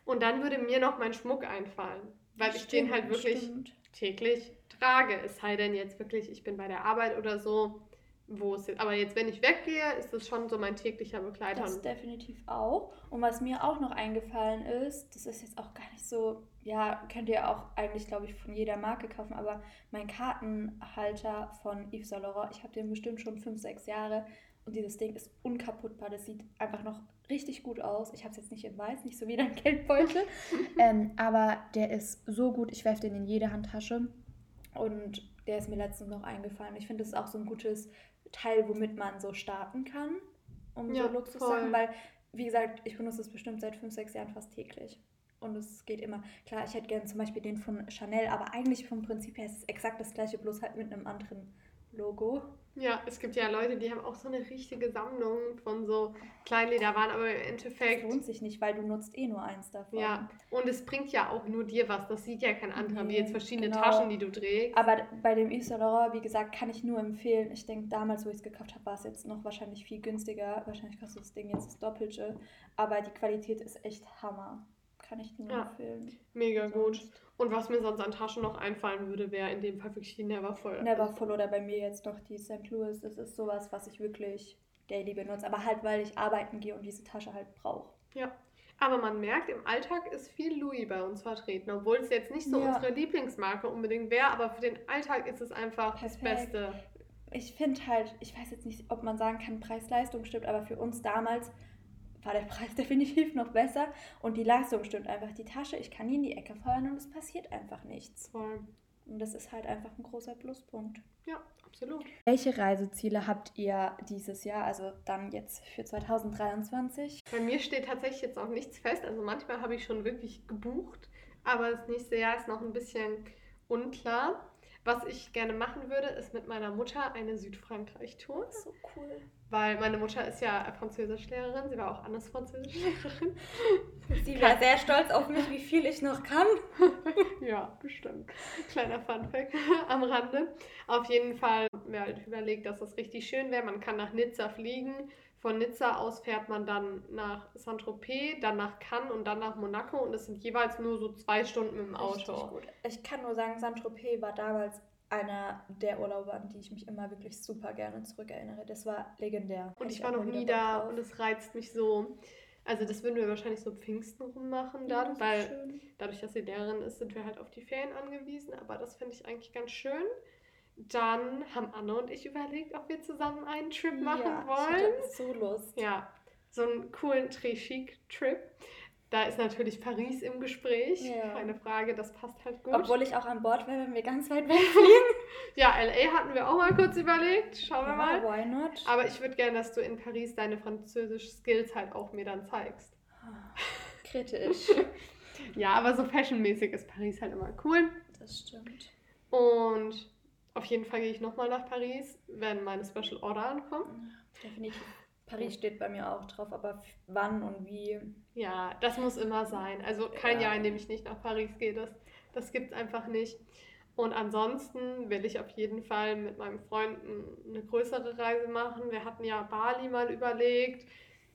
[SPEAKER 2] und dann würde mir noch mein Schmuck einfallen, weil stimmt, ich den halt wirklich stimmt. täglich trage. Es sei denn jetzt wirklich, ich bin bei der Arbeit oder so, wo es aber jetzt, wenn ich weggehe, ist das schon so mein täglicher Begleiter.
[SPEAKER 1] Das definitiv auch. Und was mir auch noch eingefallen ist, das ist jetzt auch gar nicht so ja, könnt ihr auch eigentlich, glaube ich, von jeder Marke kaufen, aber mein Kartenhalter von Yves Saint Laurent, ich habe den bestimmt schon 5, 6 Jahre und dieses Ding ist unkaputtbar. Das sieht einfach noch richtig gut aus. Ich habe es jetzt nicht in weiß, nicht so wie dein Geldbeutel, ähm, aber der ist so gut. Ich werfe den in jede Handtasche und der ist mir letztens noch eingefallen. Ich finde, das ist auch so ein gutes Teil, womit man so starten kann, um ja, so Luxussachen, weil, wie gesagt, ich benutze es bestimmt seit 5, 6 Jahren fast täglich und es geht immer. Klar, ich hätte gerne zum Beispiel den von Chanel, aber eigentlich vom Prinzip her ist es exakt das gleiche, bloß halt mit einem anderen Logo.
[SPEAKER 2] Ja, es gibt ja Leute, die haben auch so eine richtige Sammlung von so Kleinlederwaren, aber im Endeffekt.
[SPEAKER 1] Das lohnt sich nicht, weil du nutzt eh nur eins davon.
[SPEAKER 2] Ja, und es bringt ja auch nur dir was. Das sieht ja kein anderer, nee, wie jetzt verschiedene genau. Taschen, die du trägst.
[SPEAKER 1] Aber bei dem Yves Saint Laurent, wie gesagt, kann ich nur empfehlen. Ich denke, damals, wo ich es gekauft habe, war es jetzt noch wahrscheinlich viel günstiger. Wahrscheinlich kostet das Ding jetzt das Doppelte. Aber die Qualität ist echt Hammer kann ich nur ja. empfehlen.
[SPEAKER 2] Mega Sonst. gut. Und was mir sonst an Taschen noch einfallen würde, wäre in dem Fall wirklich die Neverfull.
[SPEAKER 1] Neverfull oder bei mir jetzt noch die St. Louis. Das ist sowas, was ich wirklich daily benutze. Aber halt, weil ich arbeiten gehe und diese Tasche halt brauche.
[SPEAKER 2] Ja. Aber man merkt, im Alltag ist viel Louis bei uns vertreten, obwohl es jetzt nicht so ja. unsere Lieblingsmarke unbedingt wäre, aber für den Alltag ist es einfach Perfekt. das Beste.
[SPEAKER 1] Ich finde halt, ich weiß jetzt nicht, ob man sagen kann, Preis-Leistung stimmt, aber für uns damals war der Preis definitiv noch besser und die Leistung stimmt einfach. Die Tasche, ich kann nie in die Ecke feuern und es passiert einfach nichts. Voll. Und das ist halt einfach ein großer Pluspunkt.
[SPEAKER 2] Ja, absolut.
[SPEAKER 1] Welche Reiseziele habt ihr dieses Jahr, also dann jetzt für 2023?
[SPEAKER 2] Bei mir steht tatsächlich jetzt auch nichts fest. Also manchmal habe ich schon wirklich gebucht, aber das nächste Jahr ist noch ein bisschen unklar. Was ich gerne machen würde, ist mit meiner Mutter eine Südfrankreich-Tour.
[SPEAKER 1] So cool.
[SPEAKER 2] Weil meine Mutter ist ja Französischlehrerin, sie war auch Annes Französischlehrerin.
[SPEAKER 1] Sie war sehr stolz auf mich, wie viel ich noch kann.
[SPEAKER 2] ja, bestimmt. Kleiner Funfact am Rande. Auf jeden Fall mir halt überlegt, dass das richtig schön wäre. Man kann nach Nizza fliegen. Von Nizza aus fährt man dann nach Saint-Tropez, dann nach Cannes und dann nach Monaco und es sind jeweils nur so zwei Stunden mit dem Auto. Richtig
[SPEAKER 1] gut. Ich kann nur sagen, Saint-Tropez war damals einer der Urlauber, an die ich mich immer wirklich super gerne zurückerinnere. Das war legendär.
[SPEAKER 2] Und ich, ich war noch nie da und es reizt mich so. Also das würden wir wahrscheinlich so Pfingsten rummachen dann, ja, weil schön. dadurch, dass sie Lehrerin ist, sind wir halt auf die Ferien angewiesen. Aber das finde ich eigentlich ganz schön. Dann haben Anne und ich überlegt, ob wir zusammen einen Trip machen ja, wollen.
[SPEAKER 1] Ich so Lust.
[SPEAKER 2] Ja, so einen coolen Très-Chic-Trip. Da ist natürlich Paris im Gespräch. Ja. Keine Frage, das passt halt gut.
[SPEAKER 1] Obwohl ich auch an Bord wäre, wenn wir ganz weit wegfliegen.
[SPEAKER 2] ja, LA hatten wir auch mal kurz überlegt. Schauen wir ja, mal. Why not? Aber ich würde gerne, dass du in Paris deine französischen Skills halt auch mir dann zeigst.
[SPEAKER 1] Ah, kritisch.
[SPEAKER 2] ja, aber so fashionmäßig ist Paris halt immer cool.
[SPEAKER 1] Das stimmt.
[SPEAKER 2] Und auf jeden Fall gehe ich nochmal nach Paris, wenn meine Special Order ankommt.
[SPEAKER 1] Definitiv. Paris steht bei mir auch drauf, aber wann und wie.
[SPEAKER 2] Ja, das muss immer sein. Also kein ja. Jahr, in dem ich nicht nach Paris gehe, das, das gibt es einfach nicht. Und ansonsten will ich auf jeden Fall mit meinem Freund eine größere Reise machen. Wir hatten ja Bali mal überlegt,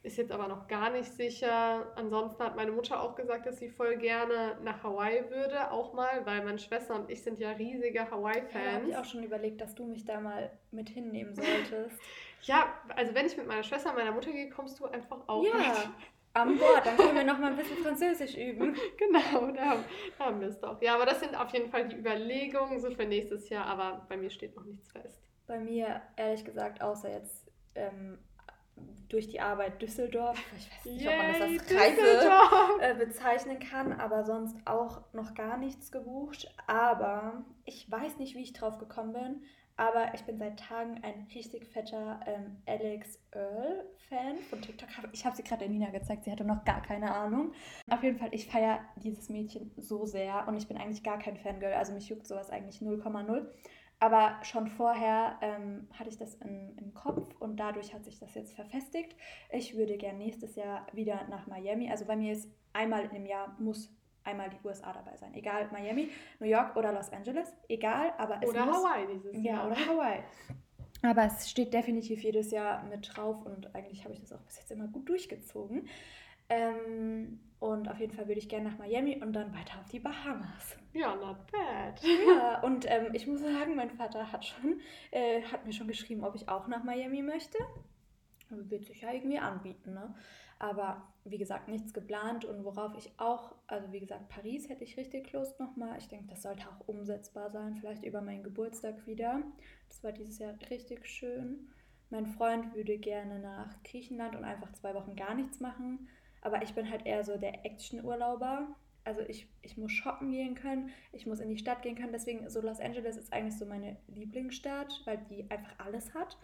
[SPEAKER 2] ist jetzt aber noch gar nicht sicher. Ansonsten hat meine Mutter auch gesagt, dass sie voll gerne nach Hawaii würde, auch mal, weil meine Schwester und ich sind ja riesige Hawaii-Fans. Ja,
[SPEAKER 1] habe ich auch schon überlegt, dass du mich da mal mit hinnehmen solltest.
[SPEAKER 2] Ja, also wenn ich mit meiner Schwester und meiner Mutter gehe, kommst du einfach auch
[SPEAKER 1] ja.
[SPEAKER 2] mit.
[SPEAKER 1] An Bord, dann können wir noch mal ein bisschen Französisch üben.
[SPEAKER 2] Genau, da haben, da haben wir es doch. Ja, aber das sind auf jeden Fall die Überlegungen so für nächstes Jahr, aber bei mir steht noch nichts fest.
[SPEAKER 1] Bei mir, ehrlich gesagt, außer jetzt ähm, durch die Arbeit Düsseldorf. Ich weiß nicht, Yay, ob man das als Reise äh, bezeichnen kann, aber sonst auch noch gar nichts gebucht. Aber ich weiß nicht, wie ich drauf gekommen bin. Aber ich bin seit Tagen ein richtig fetter ähm, Alex Earl-Fan von TikTok. Ich habe sie gerade der Nina gezeigt, sie hatte noch gar keine Ahnung. Auf jeden Fall, ich feiere dieses Mädchen so sehr und ich bin eigentlich gar kein Fangirl. Also mich juckt sowas eigentlich 0,0. Aber schon vorher ähm, hatte ich das in, im Kopf und dadurch hat sich das jetzt verfestigt. Ich würde gern nächstes Jahr wieder nach Miami. Also bei mir ist einmal im Jahr muss einmal die USA dabei sein. Egal, Miami, New York oder Los Angeles, egal, aber
[SPEAKER 2] es oder muss... Oder Hawaii dieses
[SPEAKER 1] Jahr. Ja, oder Hawaii. Aber es steht definitiv jedes Jahr mit drauf und eigentlich habe ich das auch bis jetzt immer gut durchgezogen. Ähm, und auf jeden Fall würde ich gerne nach Miami und dann weiter auf die Bahamas.
[SPEAKER 2] Ja, not bad.
[SPEAKER 1] Ja, und ähm, ich muss sagen, mein Vater hat schon, äh, hat mir schon geschrieben, ob ich auch nach Miami möchte. Wird sich ja irgendwie anbieten, ne? Aber wie gesagt, nichts geplant und worauf ich auch, also wie gesagt, Paris hätte ich richtig Lust nochmal. Ich denke, das sollte auch umsetzbar sein, vielleicht über meinen Geburtstag wieder. Das war dieses Jahr richtig schön. Mein Freund würde gerne nach Griechenland und einfach zwei Wochen gar nichts machen. Aber ich bin halt eher so der Action-Urlauber. Also ich, ich muss shoppen gehen können, ich muss in die Stadt gehen können. Deswegen so Los Angeles ist eigentlich so meine Lieblingsstadt, weil die einfach alles hat.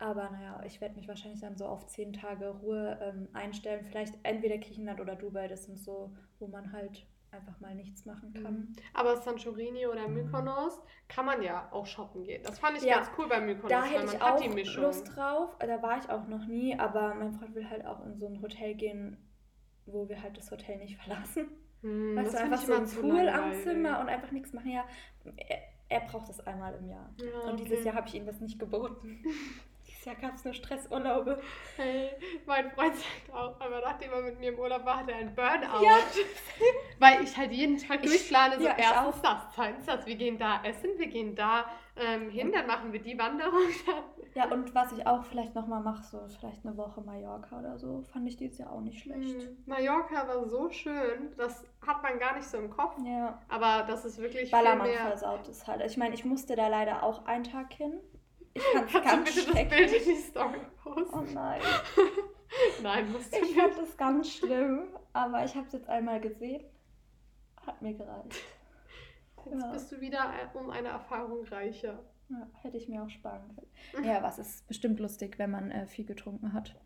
[SPEAKER 1] Aber naja, ich werde mich wahrscheinlich dann so auf zehn Tage Ruhe ähm, einstellen. Vielleicht entweder Griechenland oder Dubai, das sind so, wo man halt einfach mal nichts machen kann. Mhm.
[SPEAKER 2] Aber Santorini oder Mykonos kann man ja auch shoppen gehen. Das fand ich ja, ganz cool bei Mykonos, da
[SPEAKER 1] hätte ich auch Lust drauf. Da war ich auch noch nie, aber mein Freund will halt auch in so ein Hotel gehen, wo wir halt das Hotel nicht verlassen. Hm, weißt du, einfach so ein Pool am Zimmer und einfach nichts machen. Ja, er, er braucht das einmal im Jahr. Ja, und dieses Jahr habe ich ihm das nicht geboten. Dieses Jahr gab es nur Stressurlaube.
[SPEAKER 2] Hey, mein Freund sagt auch, aber nachdem er mit mir im Urlaub war, hatte er einen Burnout. Ja. Weil ich halt jeden Tag durchplane, so ja, erstens das, zweitens das, wir gehen da essen, wir gehen da ähm, hin, dann machen wir die Wanderung.
[SPEAKER 1] ja, und was ich auch vielleicht nochmal mache, so vielleicht eine Woche Mallorca oder so, fand ich dieses Jahr auch nicht schlecht. Mhm.
[SPEAKER 2] Mallorca war so schön, das hat man gar nicht so im Kopf.
[SPEAKER 1] Ja.
[SPEAKER 2] Aber das ist wirklich
[SPEAKER 1] Ballermann viel mehr... versaut es halt. Ich meine, ich musste da leider auch einen Tag hin. Ich fand es ganz bitte das Bild in die Story posten? Oh nein.
[SPEAKER 2] nein, musst du
[SPEAKER 1] Ich fand es ganz schlimm, aber ich habe es jetzt einmal gesehen. Hat mir gereicht.
[SPEAKER 2] Jetzt ja. bist du wieder um eine Erfahrung reicher.
[SPEAKER 1] Ja, hätte ich mir auch sparen können. Ja, was ist bestimmt lustig, wenn man äh, viel getrunken hat.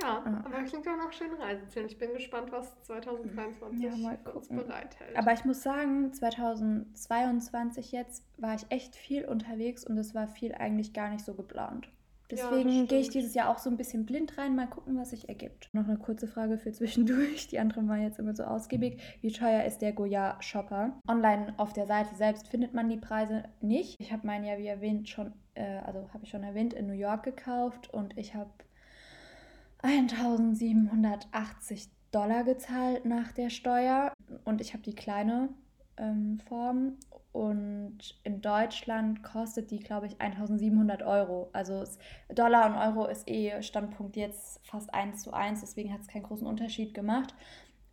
[SPEAKER 2] Ja, ja, aber klingt auch noch schöne Reiseziele. Ich bin gespannt, was 2023 ja, mal uns bereithält.
[SPEAKER 1] Aber ich muss sagen, 2022 jetzt war ich echt viel unterwegs und es war viel eigentlich gar nicht so geplant. Deswegen ja, gehe ich dieses Jahr auch so ein bisschen blind rein, mal gucken, was sich ergibt. Noch eine kurze Frage für zwischendurch. Die andere war jetzt immer so ausgiebig. Wie teuer ist der Goya Shopper? Online auf der Seite selbst findet man die Preise nicht. Ich habe meinen ja, wie erwähnt, schon, äh, also habe ich schon erwähnt, in New York gekauft und ich habe 1780 Dollar gezahlt nach der Steuer. Und ich habe die kleine ähm, Form. Und in Deutschland kostet die, glaube ich, 1700 Euro. Also Dollar und Euro ist eh Standpunkt jetzt fast 1 zu 1, deswegen hat es keinen großen Unterschied gemacht.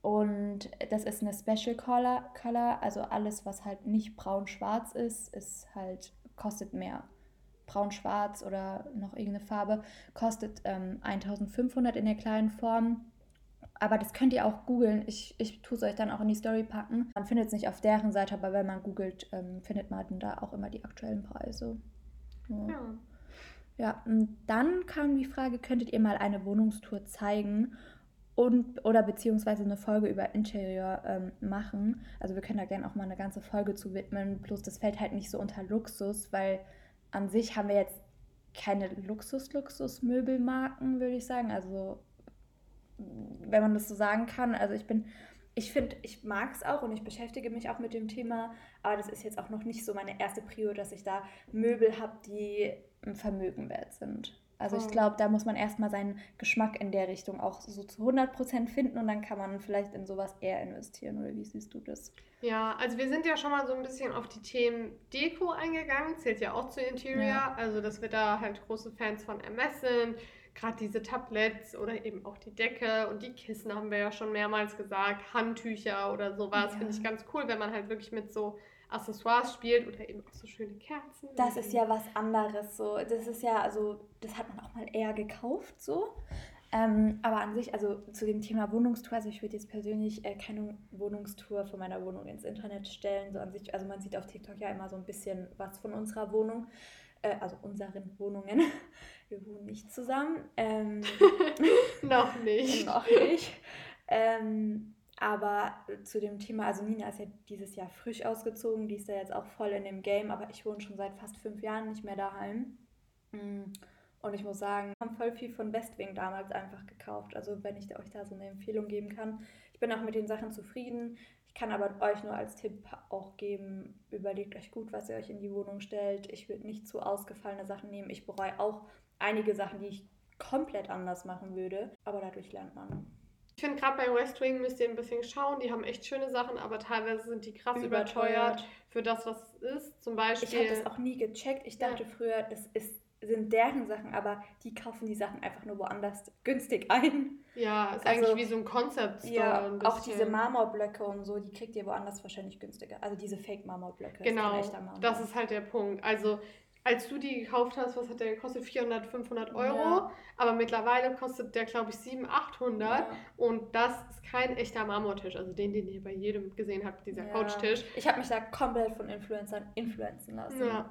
[SPEAKER 1] Und das ist eine Special Color, Color. Also alles, was halt nicht braun-schwarz ist, ist halt, kostet mehr braun-schwarz oder noch irgendeine Farbe, kostet ähm, 1500 in der kleinen Form. Aber das könnt ihr auch googeln. Ich, ich tue es euch dann auch in die Story packen. Man findet es nicht auf deren Seite, aber wenn man googelt, ähm, findet man da auch immer die aktuellen Preise. Ja. ja. Ja, und dann kam die Frage, könntet ihr mal eine Wohnungstour zeigen und oder beziehungsweise eine Folge über Interieur ähm, machen? Also wir können da gerne auch mal eine ganze Folge zu widmen. Bloß das fällt halt nicht so unter Luxus, weil an sich haben wir jetzt keine Luxus-Luxus-Möbelmarken, würde ich sagen. Also, wenn man das so sagen kann. Also, ich bin, ich finde, ich mag es auch und ich beschäftige mich auch mit dem Thema, aber das ist jetzt auch noch nicht so meine erste Prio, dass ich da Möbel habe, die ein Vermögen wert sind. Also ich glaube, da muss man erstmal seinen Geschmack in der Richtung auch so zu 100% finden und dann kann man vielleicht in sowas eher investieren. Oder wie siehst du das?
[SPEAKER 2] Ja, also wir sind ja schon mal so ein bisschen auf die Themen Deko eingegangen, zählt ja auch zu Interior. Ja. Also dass wir da halt große Fans von MS sind. Gerade diese Tabletts oder eben auch die Decke und die Kissen haben wir ja schon mehrmals gesagt. Handtücher oder sowas ja. finde ich ganz cool, wenn man halt wirklich mit so Accessoires spielt oder eben auch so schöne Kerzen.
[SPEAKER 1] Das ist ja was anderes so. Das ist ja, also, das hat man auch mal eher gekauft so. Ähm, aber an sich, also zu dem Thema Wohnungstour, also ich würde jetzt persönlich äh, keine Wohnungstour von meiner Wohnung ins Internet stellen. So an sich, also man sieht auf TikTok ja immer so ein bisschen was von unserer Wohnung, äh, also unseren Wohnungen. Wir wohnen nicht zusammen. Ähm,
[SPEAKER 2] noch nicht.
[SPEAKER 1] noch nicht. Ähm, aber zu dem Thema, also Nina ist ja dieses Jahr frisch ausgezogen, die ist ja jetzt auch voll in dem Game, aber ich wohne schon seit fast fünf Jahren nicht mehr daheim. Mm. Und ich muss sagen, haben voll viel von Westwing damals einfach gekauft. Also wenn ich euch da so eine Empfehlung geben kann. Ich bin auch mit den Sachen zufrieden. Ich kann aber euch nur als Tipp auch geben, überlegt euch gut, was ihr euch in die Wohnung stellt. Ich würde nicht zu ausgefallene Sachen nehmen. Ich bereue auch einige Sachen, die ich komplett anders machen würde. Aber dadurch lernt man.
[SPEAKER 2] Ich finde gerade bei West Wing müsst ihr ein bisschen schauen. Die haben echt schöne Sachen, aber teilweise sind die krass überteuert, überteuert für das, was es ist. Zum Beispiel.
[SPEAKER 1] Ich habe das auch nie gecheckt. Ich dachte ja. früher, das ist, sind deren Sachen, aber die kaufen die Sachen einfach nur woanders günstig ein.
[SPEAKER 2] Ja, ist also, eigentlich wie so ein Concept Store. Ja,
[SPEAKER 1] auch diese Marmorblöcke und so, die kriegt ihr woanders wahrscheinlich günstiger. Also diese Fake-Marmorblöcke.
[SPEAKER 2] Genau, ist das ist halt der Punkt. Also als du die gekauft hast, was hat der gekostet? 400, 500 Euro. Ja. Aber mittlerweile kostet der, glaube ich, 700, 800. Ja. Und das ist kein echter Marmortisch. Also den, den ihr bei jedem gesehen habt, dieser ja. Couchtisch.
[SPEAKER 1] Ich habe mich da komplett von Influencern influenzen lassen.
[SPEAKER 2] Ja.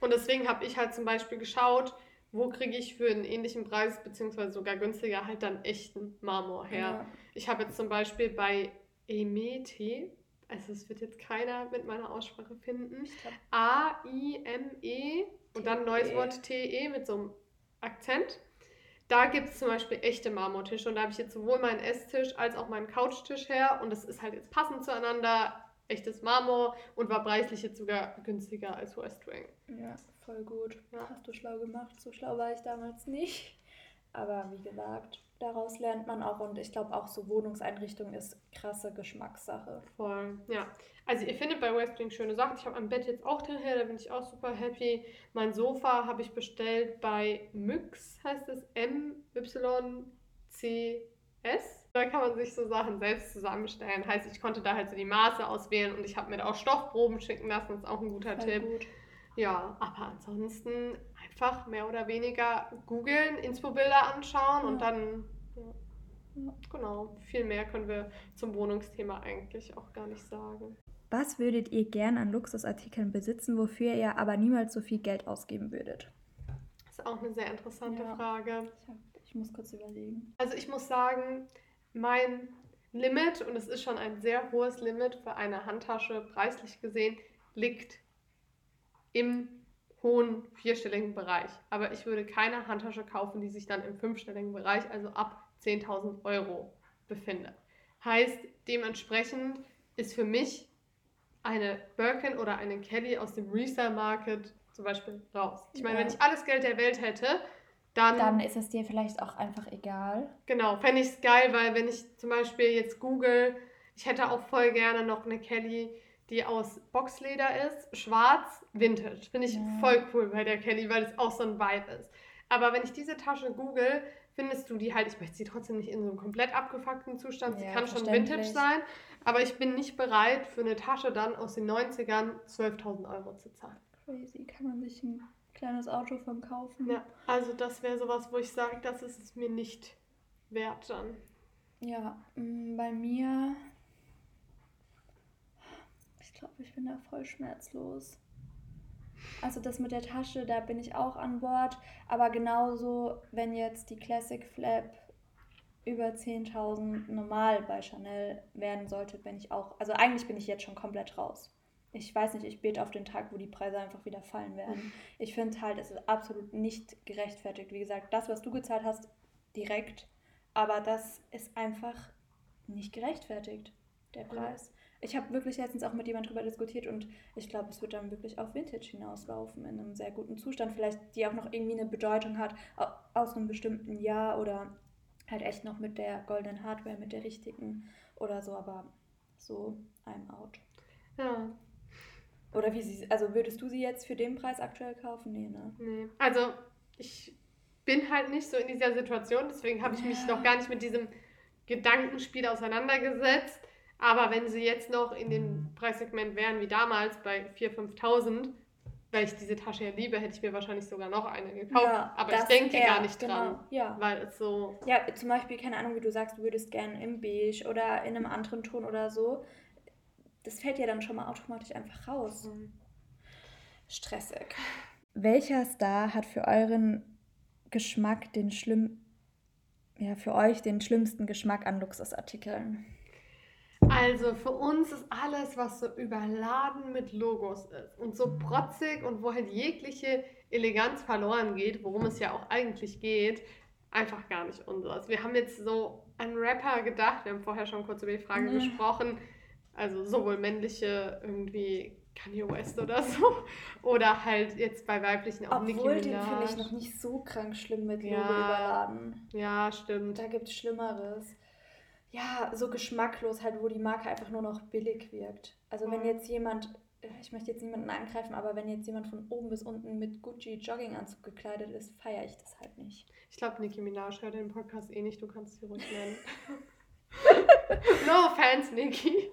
[SPEAKER 2] Und deswegen habe ich halt zum Beispiel geschaut, wo kriege ich für einen ähnlichen Preis, beziehungsweise sogar günstiger, halt dann echten Marmor her. Ich habe jetzt zum Beispiel bei Emete, also es wird jetzt keiner mit meiner Aussprache finden. A-I-M-E und dann neues Wort T-E mit so einem Akzent. Da gibt es zum Beispiel echte Marmortische und da habe ich jetzt sowohl meinen Esstisch als auch meinen Couchtisch her und das ist halt jetzt passend zueinander. echtes Marmor und war preislich jetzt sogar günstiger als West Wing.
[SPEAKER 1] Ja, voll gut. Ja. Hast du schlau gemacht. So schlau war ich damals nicht. Aber wie gesagt, daraus lernt man auch und ich glaube auch so Wohnungseinrichtung ist krasse Geschmackssache.
[SPEAKER 2] Voll, ja. Also ihr findet bei Westwing schöne Sachen. Ich habe am Bett jetzt auch daher, da bin ich auch super happy. Mein Sofa habe ich bestellt bei Myx, heißt es M-Y-C-S. Da kann man sich so Sachen selbst zusammenstellen. Heißt, ich konnte da halt so die Maße auswählen und ich habe mir da auch Stoffproben schicken lassen. Das ist auch ein guter Voll Tipp. Gut. Ja, aber ansonsten einfach mehr oder weniger googeln, Inspo-Bilder anschauen ja. und dann ja. Genau, viel mehr können wir zum Wohnungsthema eigentlich auch gar nicht sagen.
[SPEAKER 1] Was würdet ihr gern an Luxusartikeln besitzen, wofür ihr aber niemals so viel Geld ausgeben würdet?
[SPEAKER 2] Das ist auch eine sehr interessante ja. Frage.
[SPEAKER 1] Ich, hab, ich muss kurz überlegen.
[SPEAKER 2] Also ich muss sagen, mein Limit, und es ist schon ein sehr hohes Limit für eine Handtasche, preislich gesehen, liegt im hohen vierstelligen Bereich. Aber ich würde keine Handtasche kaufen, die sich dann im fünfstelligen Bereich, also ab 10.000 Euro befindet. Heißt, dementsprechend ist für mich eine Birkin oder eine Kelly aus dem Resale-Market zum Beispiel raus. Ich meine, ja. wenn ich alles Geld der Welt hätte, dann.
[SPEAKER 1] Dann ist es dir vielleicht auch einfach egal.
[SPEAKER 2] Genau, fände ich es geil, weil wenn ich zum Beispiel jetzt google, ich hätte auch voll gerne noch eine Kelly, die aus Boxleder ist, schwarz, vintage. Finde ich ja. voll cool bei der Kelly, weil es auch so ein Vibe ist. Aber wenn ich diese Tasche google, findest du die halt, ich möchte sie trotzdem nicht in so einem komplett abgefuckten Zustand, sie ja, kann schon Vintage sein, aber ich bin nicht bereit, für eine Tasche dann aus den 90ern 12.000 Euro zu zahlen.
[SPEAKER 1] Crazy, kann man sich ein kleines Auto von kaufen.
[SPEAKER 2] Ja, also das wäre sowas, wo ich sage, das ist es mir nicht wert dann.
[SPEAKER 1] Ja, mm, bei mir, glaube, ich bin da voll schmerzlos. Also das mit der Tasche, da bin ich auch an Bord. Aber genauso, wenn jetzt die Classic Flap über 10.000 normal bei Chanel werden sollte, bin ich auch. Also eigentlich bin ich jetzt schon komplett raus. Ich weiß nicht, ich bete auf den Tag, wo die Preise einfach wieder fallen werden. Ich finde halt, es ist absolut nicht gerechtfertigt. Wie gesagt, das, was du gezahlt hast, direkt. Aber das ist einfach nicht gerechtfertigt, der Preis. Ich habe wirklich letztens auch mit jemandem darüber diskutiert und ich glaube, es wird dann wirklich auf Vintage hinauslaufen, in einem sehr guten Zustand. Vielleicht, die auch noch irgendwie eine Bedeutung hat aus einem bestimmten Jahr oder halt echt noch mit der goldenen Hardware, mit der richtigen oder so, aber so I'm out.
[SPEAKER 2] Ja.
[SPEAKER 1] Oder wie sie, also würdest du sie jetzt für den Preis aktuell kaufen? Nee, ne?
[SPEAKER 2] Nee. Also ich bin halt nicht so in dieser Situation, deswegen habe ich mich ja. noch gar nicht mit diesem Gedankenspiel auseinandergesetzt. Aber wenn sie jetzt noch in dem Preissegment wären wie damals bei 4.000, 5.000, weil ich diese Tasche ja liebe, hätte ich mir wahrscheinlich sogar noch eine gekauft. Ja, aber ich denke eher, gar nicht dran, genau, ja. weil es so...
[SPEAKER 1] Ja, zum Beispiel, keine Ahnung, wie du sagst, du würdest gerne im Beige oder in einem anderen Ton oder so. Das fällt ja dann schon mal automatisch einfach raus. Mhm. Stressig. Welcher Star hat für euren Geschmack den schlimm... Ja, für euch den schlimmsten Geschmack an Luxusartikeln?
[SPEAKER 2] Also für uns ist alles, was so überladen mit Logos ist und so protzig und wo halt jegliche Eleganz verloren geht, worum es ja auch eigentlich geht, einfach gar nicht unseres. Wir haben jetzt so an Rapper gedacht, wir haben vorher schon kurz über die Frage mhm. gesprochen, also sowohl männliche irgendwie Kanye West oder so oder halt jetzt bei weiblichen
[SPEAKER 1] auch Obwohl, Nicki Minaj. den finde ich noch nicht so krank schlimm mit ja, Logo überladen.
[SPEAKER 2] Ja, stimmt.
[SPEAKER 1] Da gibt es Schlimmeres ja, so geschmacklos halt, wo die Marke einfach nur noch billig wirkt. Also wenn jetzt jemand, ich möchte jetzt niemanden angreifen, aber wenn jetzt jemand von oben bis unten mit Gucci Jogginganzug gekleidet ist, feiere ich das halt nicht.
[SPEAKER 2] Ich glaube, Nicki Minaj hört den Podcast eh nicht, du kannst sie ruhig nennen. no offense, Nicki.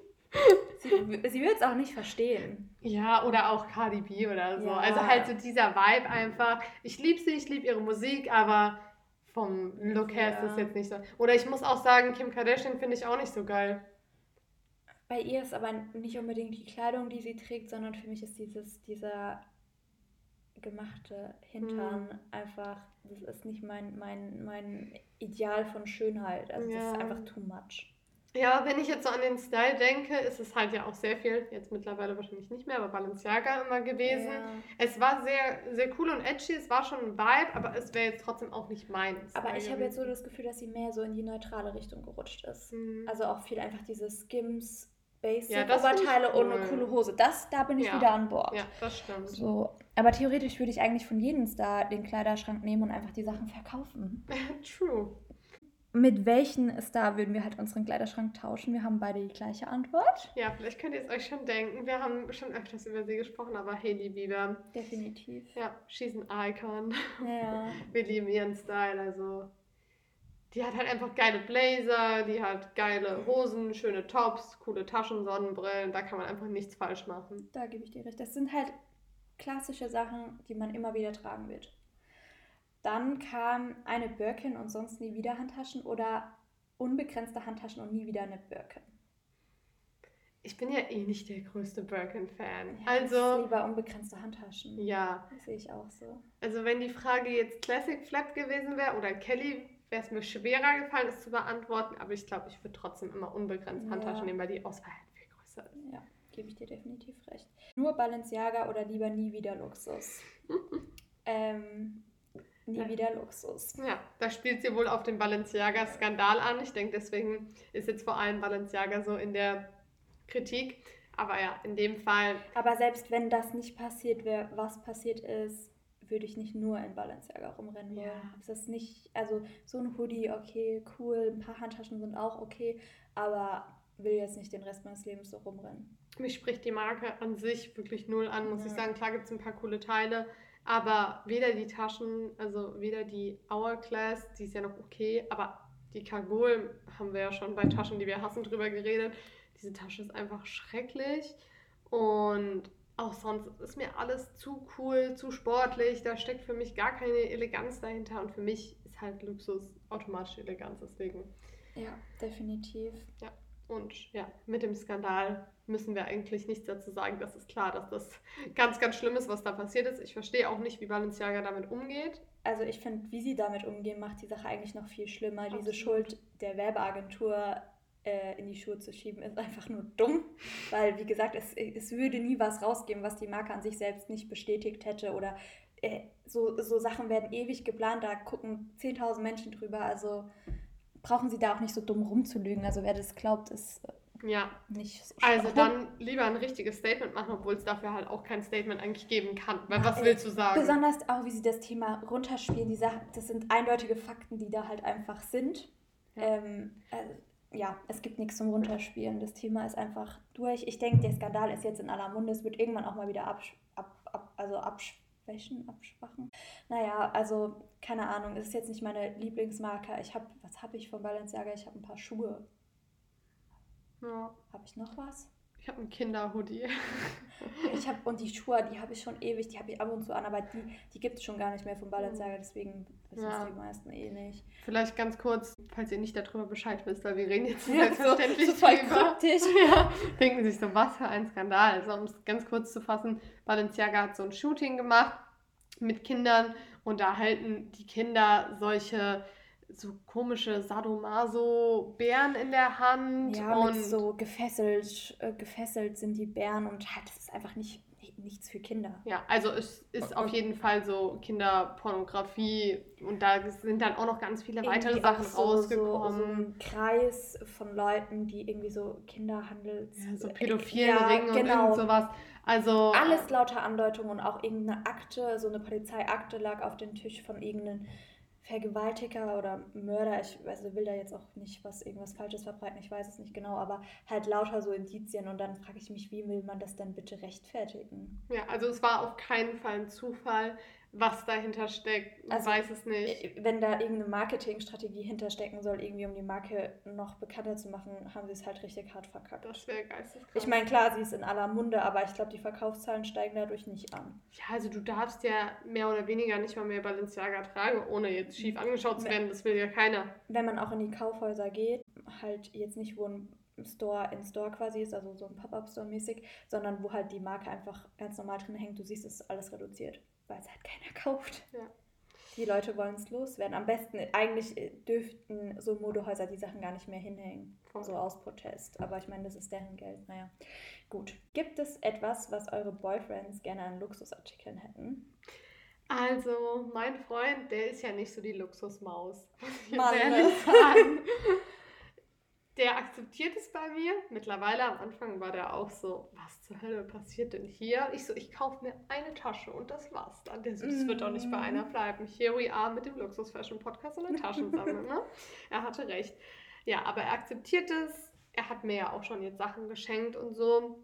[SPEAKER 1] Sie, sie wird es auch nicht verstehen.
[SPEAKER 2] Ja, oder auch Cardi B oder so. Ja. Also halt so dieser Vibe einfach. Ich liebe sie, ich liebe ihre Musik, aber vom Look her ja. ist das jetzt nicht so. Oder ich muss auch sagen, Kim Kardashian finde ich auch nicht so geil.
[SPEAKER 1] Bei ihr ist aber nicht unbedingt die Kleidung, die sie trägt, sondern für mich ist dieses, dieser gemachte Hintern hm. einfach, das ist nicht mein, mein, mein Ideal von Schönheit. Also ja. das ist einfach too much.
[SPEAKER 2] Ja, wenn ich jetzt so an den Style denke, ist es halt ja auch sehr viel, jetzt mittlerweile wahrscheinlich nicht mehr, aber Balenciaga immer gewesen. Ja. Es war sehr, sehr cool und edgy, es war schon ein Vibe, aber es wäre jetzt trotzdem auch nicht meins.
[SPEAKER 1] Aber ich habe jetzt so das Gefühl, dass sie mehr so in die neutrale Richtung gerutscht ist. Mhm. Also auch viel einfach diese Skims Basic-Oberteile ja, cool. und eine coole Hose. Das, da bin ich ja. wieder an Bord.
[SPEAKER 2] Ja, das stimmt.
[SPEAKER 1] So. Aber theoretisch würde ich eigentlich von jedem Star den Kleiderschrank nehmen und einfach die Sachen verkaufen.
[SPEAKER 2] True.
[SPEAKER 1] Mit welchen Star würden wir halt unseren Kleiderschrank tauschen? Wir haben beide die gleiche Antwort.
[SPEAKER 2] Ja, vielleicht könnt ihr es euch schon denken. Wir haben schon öfters über sie gesprochen, aber Hailey Bieber.
[SPEAKER 1] Definitiv.
[SPEAKER 2] Ja, she's an icon.
[SPEAKER 1] Ja.
[SPEAKER 2] wir lieben ihren Style, also die hat halt einfach geile Blazer, die hat geile Hosen, schöne Tops, coole Taschen, Sonnenbrillen. Da kann man einfach nichts falsch machen.
[SPEAKER 1] Da gebe ich dir recht. Das sind halt klassische Sachen, die man immer wieder tragen wird. Dann kam eine Birkin und sonst nie wieder Handtaschen oder unbegrenzte Handtaschen und nie wieder eine Birkin.
[SPEAKER 2] Ich bin ja eh nicht der größte Birkin-Fan.
[SPEAKER 1] Ja, also lieber unbegrenzte Handtaschen.
[SPEAKER 2] Ja.
[SPEAKER 1] Das sehe ich auch so.
[SPEAKER 2] Also wenn die Frage jetzt Classic Flap gewesen wäre oder Kelly wäre es mir schwerer gefallen, es zu beantworten, aber ich glaube, ich würde trotzdem immer unbegrenzt Handtaschen ja. nehmen, weil die Auswahl halt viel größer ist.
[SPEAKER 1] Ja, gebe ich dir definitiv recht. Nur Balenciaga oder lieber nie wieder Luxus? ähm, nie ja. wieder Luxus.
[SPEAKER 2] Ja, da spielt sie wohl auf den Balenciaga-Skandal an. Ich denke, deswegen ist jetzt vor allem Balenciaga so in der Kritik. Aber ja, in dem Fall.
[SPEAKER 1] Aber selbst wenn das nicht passiert wäre, was passiert ist, würde ich nicht nur in Balenciaga rumrennen wollen. Ja. Ist das nicht, also so ein Hoodie, okay, cool, ein paar Handtaschen sind auch okay, aber will jetzt nicht den Rest meines Lebens so rumrennen.
[SPEAKER 2] Mich spricht die Marke an sich wirklich null an, muss ja. ich sagen. Klar gibt es ein paar coole Teile, aber weder die Taschen, also weder die Hourglass, die ist ja noch okay, aber die Kagol haben wir ja schon bei Taschen, die wir hassen, drüber geredet. Diese Tasche ist einfach schrecklich und auch sonst ist mir alles zu cool, zu sportlich. Da steckt für mich gar keine Eleganz dahinter. Und für mich ist halt Luxus automatisch Eleganz. Deswegen.
[SPEAKER 1] Ja, definitiv.
[SPEAKER 2] Ja. Und ja, mit dem Skandal müssen wir eigentlich nichts dazu sagen. Das ist klar, dass das ganz, ganz schlimm ist, was da passiert ist. Ich verstehe auch nicht, wie Balenciaga damit umgeht.
[SPEAKER 1] Also ich finde, wie sie damit umgehen, macht die Sache eigentlich noch viel schlimmer. Absolut. Diese Schuld der Werbeagentur äh, in die Schuhe zu schieben, ist einfach nur dumm, weil, wie gesagt, es, es würde nie was rausgeben, was die Marke an sich selbst nicht bestätigt hätte oder äh, so, so Sachen werden ewig geplant, da gucken 10.000 Menschen drüber, also brauchen sie da auch nicht so dumm rumzulügen, also wer das glaubt, ist
[SPEAKER 2] äh, ja.
[SPEAKER 1] nicht so
[SPEAKER 2] Also dann lieber ein richtiges Statement machen, obwohl es dafür halt auch kein Statement eigentlich geben kann, weil was willst du sagen?
[SPEAKER 1] Besonders auch, wie sie das Thema runterspielen, die Sachen, das sind eindeutige Fakten, die da halt einfach sind. Ja. Ähm, also ja, es gibt nichts zum Runterspielen. Das Thema ist einfach durch. Ich denke, der Skandal ist jetzt in aller Munde. Es wird irgendwann auch mal wieder absch ab, ab, also abschwächen, abschwachen. Naja, also keine Ahnung. Es ist jetzt nicht meine Lieblingsmarke. Ich habe, was habe ich von Balenciaga? Ich habe ein paar Schuhe.
[SPEAKER 2] Ja.
[SPEAKER 1] Habe ich noch was?
[SPEAKER 2] Ich habe einen Kinderhoodie.
[SPEAKER 1] ich habe und die Schuhe, die habe ich schon ewig, die habe ich ab und zu an, aber die, die gibt es schon gar nicht mehr von Balenciaga, deswegen wissen ja. die meisten eh nicht.
[SPEAKER 2] Vielleicht ganz kurz, falls ihr nicht darüber Bescheid wisst, weil wir reden jetzt ja, selbstverständlich so,
[SPEAKER 1] so voll kryptisch.
[SPEAKER 2] ja, denken sich so, was für ein Skandal. Also um es ganz kurz zu fassen, Balenciaga hat so ein Shooting gemacht mit Kindern und da halten die Kinder solche so komische Sadomaso-Bären in der Hand.
[SPEAKER 1] Ja, und so gefesselt, äh, gefesselt sind die Bären und halt, das ist einfach nicht, nichts für Kinder.
[SPEAKER 2] Ja, also es ist und, auf jeden Fall so Kinderpornografie und da sind dann auch noch ganz viele weitere Sachen so, rausgekommen. So, so,
[SPEAKER 1] ein Kreis von Leuten, die irgendwie so Kinderhandels...
[SPEAKER 2] Ja, so pädophilen ja, Ringen genau. und irgend sowas. Also,
[SPEAKER 1] Alles lauter Andeutungen und auch irgendeine Akte, so eine Polizeiakte lag auf dem Tisch von irgendeinem Vergewaltiger oder Mörder, ich also will da jetzt auch nicht was irgendwas Falsches verbreiten, ich weiß es nicht genau, aber halt lauter so Indizien und dann frage ich mich, wie will man das denn bitte rechtfertigen?
[SPEAKER 2] Ja, also es war auf keinen Fall ein Zufall was dahinter steckt. Also, weiß es nicht.
[SPEAKER 1] Äh, wenn da irgendeine Marketingstrategie hinterstecken soll, irgendwie um die Marke noch bekannter zu machen, haben sie es halt richtig hart verkackt.
[SPEAKER 2] Das wäre geisteskrank.
[SPEAKER 1] Ich meine, klar, sie ist in aller Munde, aber ich glaube, die Verkaufszahlen steigen dadurch nicht an.
[SPEAKER 2] Ja, also du darfst ja mehr oder weniger nicht mal mehr Balenciaga tragen, ohne jetzt schief angeschaut zu werden. Das will ja keiner.
[SPEAKER 1] Wenn man auch in die Kaufhäuser geht, halt jetzt nicht, wo ein Store in Store quasi ist, also so ein Pop-Up-Store mäßig, sondern wo halt die Marke einfach ganz normal drin hängt. Du siehst, es ist alles reduziert weil es halt keiner kauft.
[SPEAKER 2] Ja.
[SPEAKER 1] Die Leute wollen es loswerden. Am besten, eigentlich dürften so Modehäuser die Sachen gar nicht mehr hinhängen. Voll. So aus Protest. Aber ich meine, das ist deren Geld. Naja, gut. Gibt es etwas, was eure Boyfriends gerne an Luxusartikeln hätten?
[SPEAKER 2] Also, mein Freund, der ist ja nicht so die Luxusmaus.
[SPEAKER 1] Mann. Ne? sagen.
[SPEAKER 2] der akzeptiert es bei mir. Mittlerweile am Anfang war der auch so, was zur Hölle passiert denn hier? Ich so, ich kaufe mir eine Tasche und das war's dann. Der so, das wird doch nicht bei einer bleiben. Here we are mit dem Luxus Fashion Podcast und der Taschensammlung, ne? Er hatte recht. Ja, aber er akzeptiert es. Er hat mir ja auch schon jetzt Sachen geschenkt und so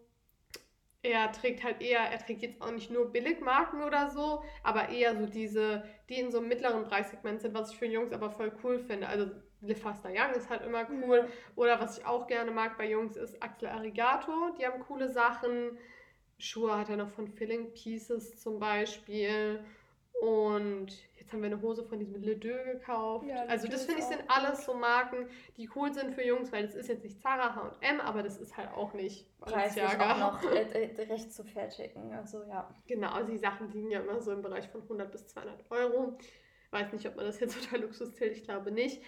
[SPEAKER 2] er trägt halt eher, er trägt jetzt auch nicht nur Billigmarken oder so, aber eher so diese, die in so einem mittleren Preissegment sind, was ich für Jungs aber voll cool finde. Also Le Faster Young ist halt immer cool. Mhm. Oder was ich auch gerne mag bei Jungs ist Axel Arigato. Die haben coole Sachen. Schuhe hat er noch von Filling Pieces zum Beispiel. Und Jetzt haben wir eine Hose von diesem Le Deux gekauft. Ja, also das finde ich sind alles so Marken, die cool sind für Jungs, weil das ist jetzt nicht Zara, H&M, aber das ist halt auch nicht
[SPEAKER 1] Preislich auch noch äh, recht zu fertigen. Also ja.
[SPEAKER 2] Genau, also die Sachen liegen ja immer so im Bereich von 100 bis 200 Euro. Weiß nicht, ob man das jetzt unter Luxus zählt, ich glaube nicht.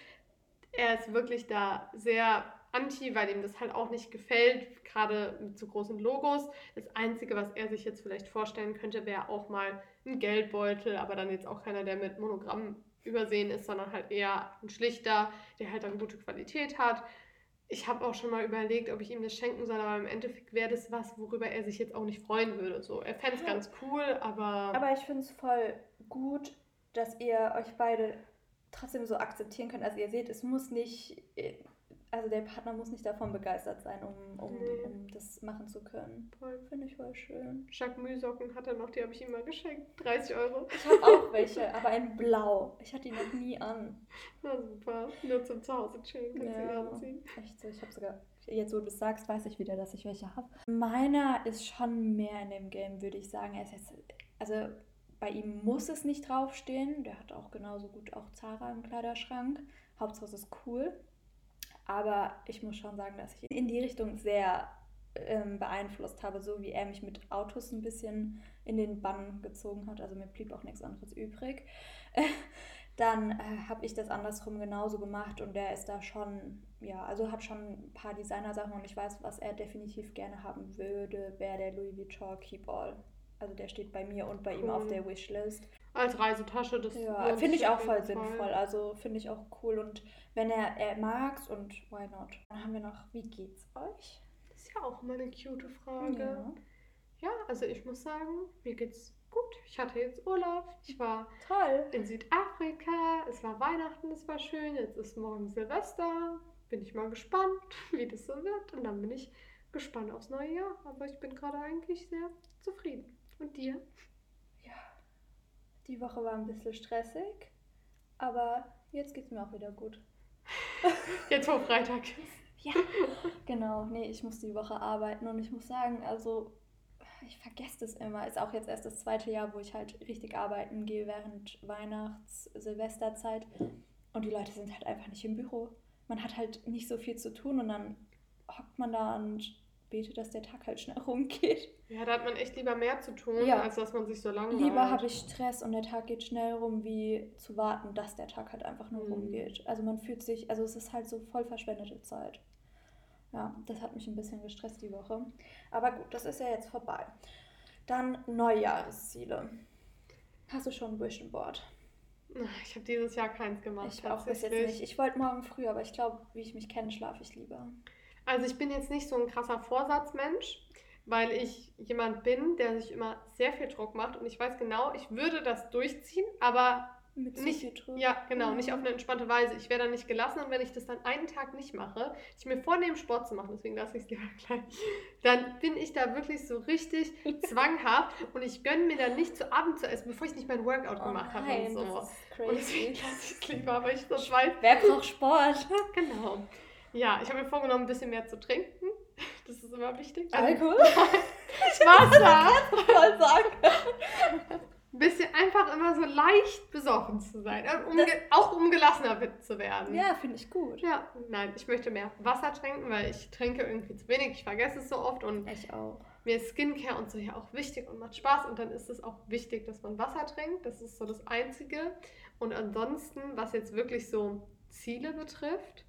[SPEAKER 2] Er ist wirklich da sehr anti, weil ihm das halt auch nicht gefällt, gerade mit so großen Logos. Das Einzige, was er sich jetzt vielleicht vorstellen könnte, wäre auch mal ein Geldbeutel, aber dann jetzt auch keiner, der mit Monogramm übersehen ist, sondern halt eher ein schlichter, der halt dann gute Qualität hat. Ich habe auch schon mal überlegt, ob ich ihm das schenken soll, aber im Endeffekt wäre das was, worüber er sich jetzt auch nicht freuen würde. So, er fände es ja. ganz cool, aber.
[SPEAKER 1] Aber ich finde es voll gut, dass ihr euch beide trotzdem so akzeptieren könnt. Also ihr seht, es muss nicht also der Partner muss nicht davon begeistert sein, um, um, nee. um das machen zu können. Voll. Finde ich voll schön.
[SPEAKER 2] Jacques Mühsocken hat er noch, die habe ich ihm mal geschenkt. 30 Euro.
[SPEAKER 1] Ich habe auch welche, aber in Blau. Ich hatte die noch nie an.
[SPEAKER 2] Na super. Nur zum Zuhause chillen kannst ja, du anziehen.
[SPEAKER 1] Echt so. Ich habe sogar, jetzt wo du es sagst, weiß ich wieder, dass ich welche habe. Meiner ist schon mehr in dem Game, würde ich sagen. Er ist jetzt, also bei ihm muss es nicht draufstehen. Der hat auch genauso gut auch Zara im Kleiderschrank. Hauptsache es ist cool. Aber ich muss schon sagen, dass ich in die Richtung sehr ähm, beeinflusst habe, so wie er mich mit Autos ein bisschen in den Bann gezogen hat. Also mir blieb auch nichts anderes übrig. Dann äh, habe ich das andersrum genauso gemacht und der ist da schon, ja, also hat schon ein paar Designer-Sachen und ich weiß, was er definitiv gerne haben würde, wäre der Louis Vuitton Keyball. Also der steht bei mir und bei cool. ihm auf der Wishlist.
[SPEAKER 2] Als Reisetasche, das
[SPEAKER 1] ja, finde ich auch voll sinnvoll. Also finde ich auch cool und wenn er, er mag's und why not? Dann haben wir noch, wie geht's euch?
[SPEAKER 2] Das ist ja auch immer eine cute Frage. Ja. ja, also ich muss sagen, mir geht's gut. Ich hatte jetzt Urlaub. Ich war
[SPEAKER 1] Toll.
[SPEAKER 2] in Südafrika. Es war Weihnachten, es war schön. Jetzt ist morgen Silvester. Bin ich mal gespannt, wie das so wird. Und dann bin ich gespannt aufs neue Jahr. Aber ich bin gerade eigentlich sehr zufrieden. Und dir?
[SPEAKER 1] Ja, die Woche war ein bisschen stressig. Aber jetzt geht's mir auch wieder gut.
[SPEAKER 2] Jetzt vor Freitag ist.
[SPEAKER 1] Ja, genau. Nee, ich muss die Woche arbeiten und ich muss sagen, also ich vergesse das immer. Ist auch jetzt erst das zweite Jahr, wo ich halt richtig arbeiten gehe während Weihnachts-, Silvesterzeit. Und die Leute sind halt einfach nicht im Büro. Man hat halt nicht so viel zu tun und dann hockt man da und bete, dass der Tag halt schnell rumgeht.
[SPEAKER 2] Ja, da hat man echt lieber mehr zu tun, ja. als dass man sich so lange
[SPEAKER 1] Lieber habe ich Stress und der Tag geht schnell rum, wie zu warten, dass der Tag halt einfach nur mhm. rumgeht. Also man fühlt sich, also es ist halt so voll verschwendete Zeit. Ja, das hat mich ein bisschen gestresst die Woche. Aber gut, das ist ja jetzt vorbei. Dann Neujahresziele. Hast du schon ein Vision Board?
[SPEAKER 2] Ich habe dieses Jahr keins gemacht.
[SPEAKER 1] Ich auch bis jetzt nicht. Ich wollte morgen früh, aber ich glaube, wie ich mich kenne, schlafe ich lieber.
[SPEAKER 2] Also ich bin jetzt nicht so ein krasser Vorsatzmensch, weil ich jemand bin, der sich immer sehr viel Druck macht und ich weiß genau, ich würde das durchziehen, aber
[SPEAKER 1] mit so
[SPEAKER 2] nicht, ja, genau, nicht auf eine entspannte Weise. Ich wäre dann nicht gelassen und wenn ich das dann einen Tag nicht mache, ich mir vornehme, Sport zu machen, deswegen lasse ich es lieber gleich, dann bin ich da wirklich so richtig zwanghaft und ich gönne mir dann nicht zu Abend zu essen, bevor ich nicht mein Workout oh gemacht habe und so. Und deswegen lasse ich es lieber, aber ich so weiß.
[SPEAKER 1] Wer braucht Sport?
[SPEAKER 2] genau. Ja, ich habe mir vorgenommen, ein bisschen mehr zu trinken. Das ist immer wichtig.
[SPEAKER 1] Also, Alkohol?
[SPEAKER 2] Wasser. voll sagen. Ein bisschen einfach immer so leicht besoffen zu sein. Um, auch um gelassener zu werden.
[SPEAKER 1] Ja, finde ich gut.
[SPEAKER 2] Ja, nein, ich möchte mehr Wasser trinken, weil ich trinke irgendwie zu wenig. Ich vergesse es so oft und
[SPEAKER 1] ich auch.
[SPEAKER 2] mir ist Skincare und so ja auch wichtig und macht Spaß. Und dann ist es auch wichtig, dass man Wasser trinkt. Das ist so das Einzige. Und ansonsten, was jetzt wirklich so Ziele betrifft,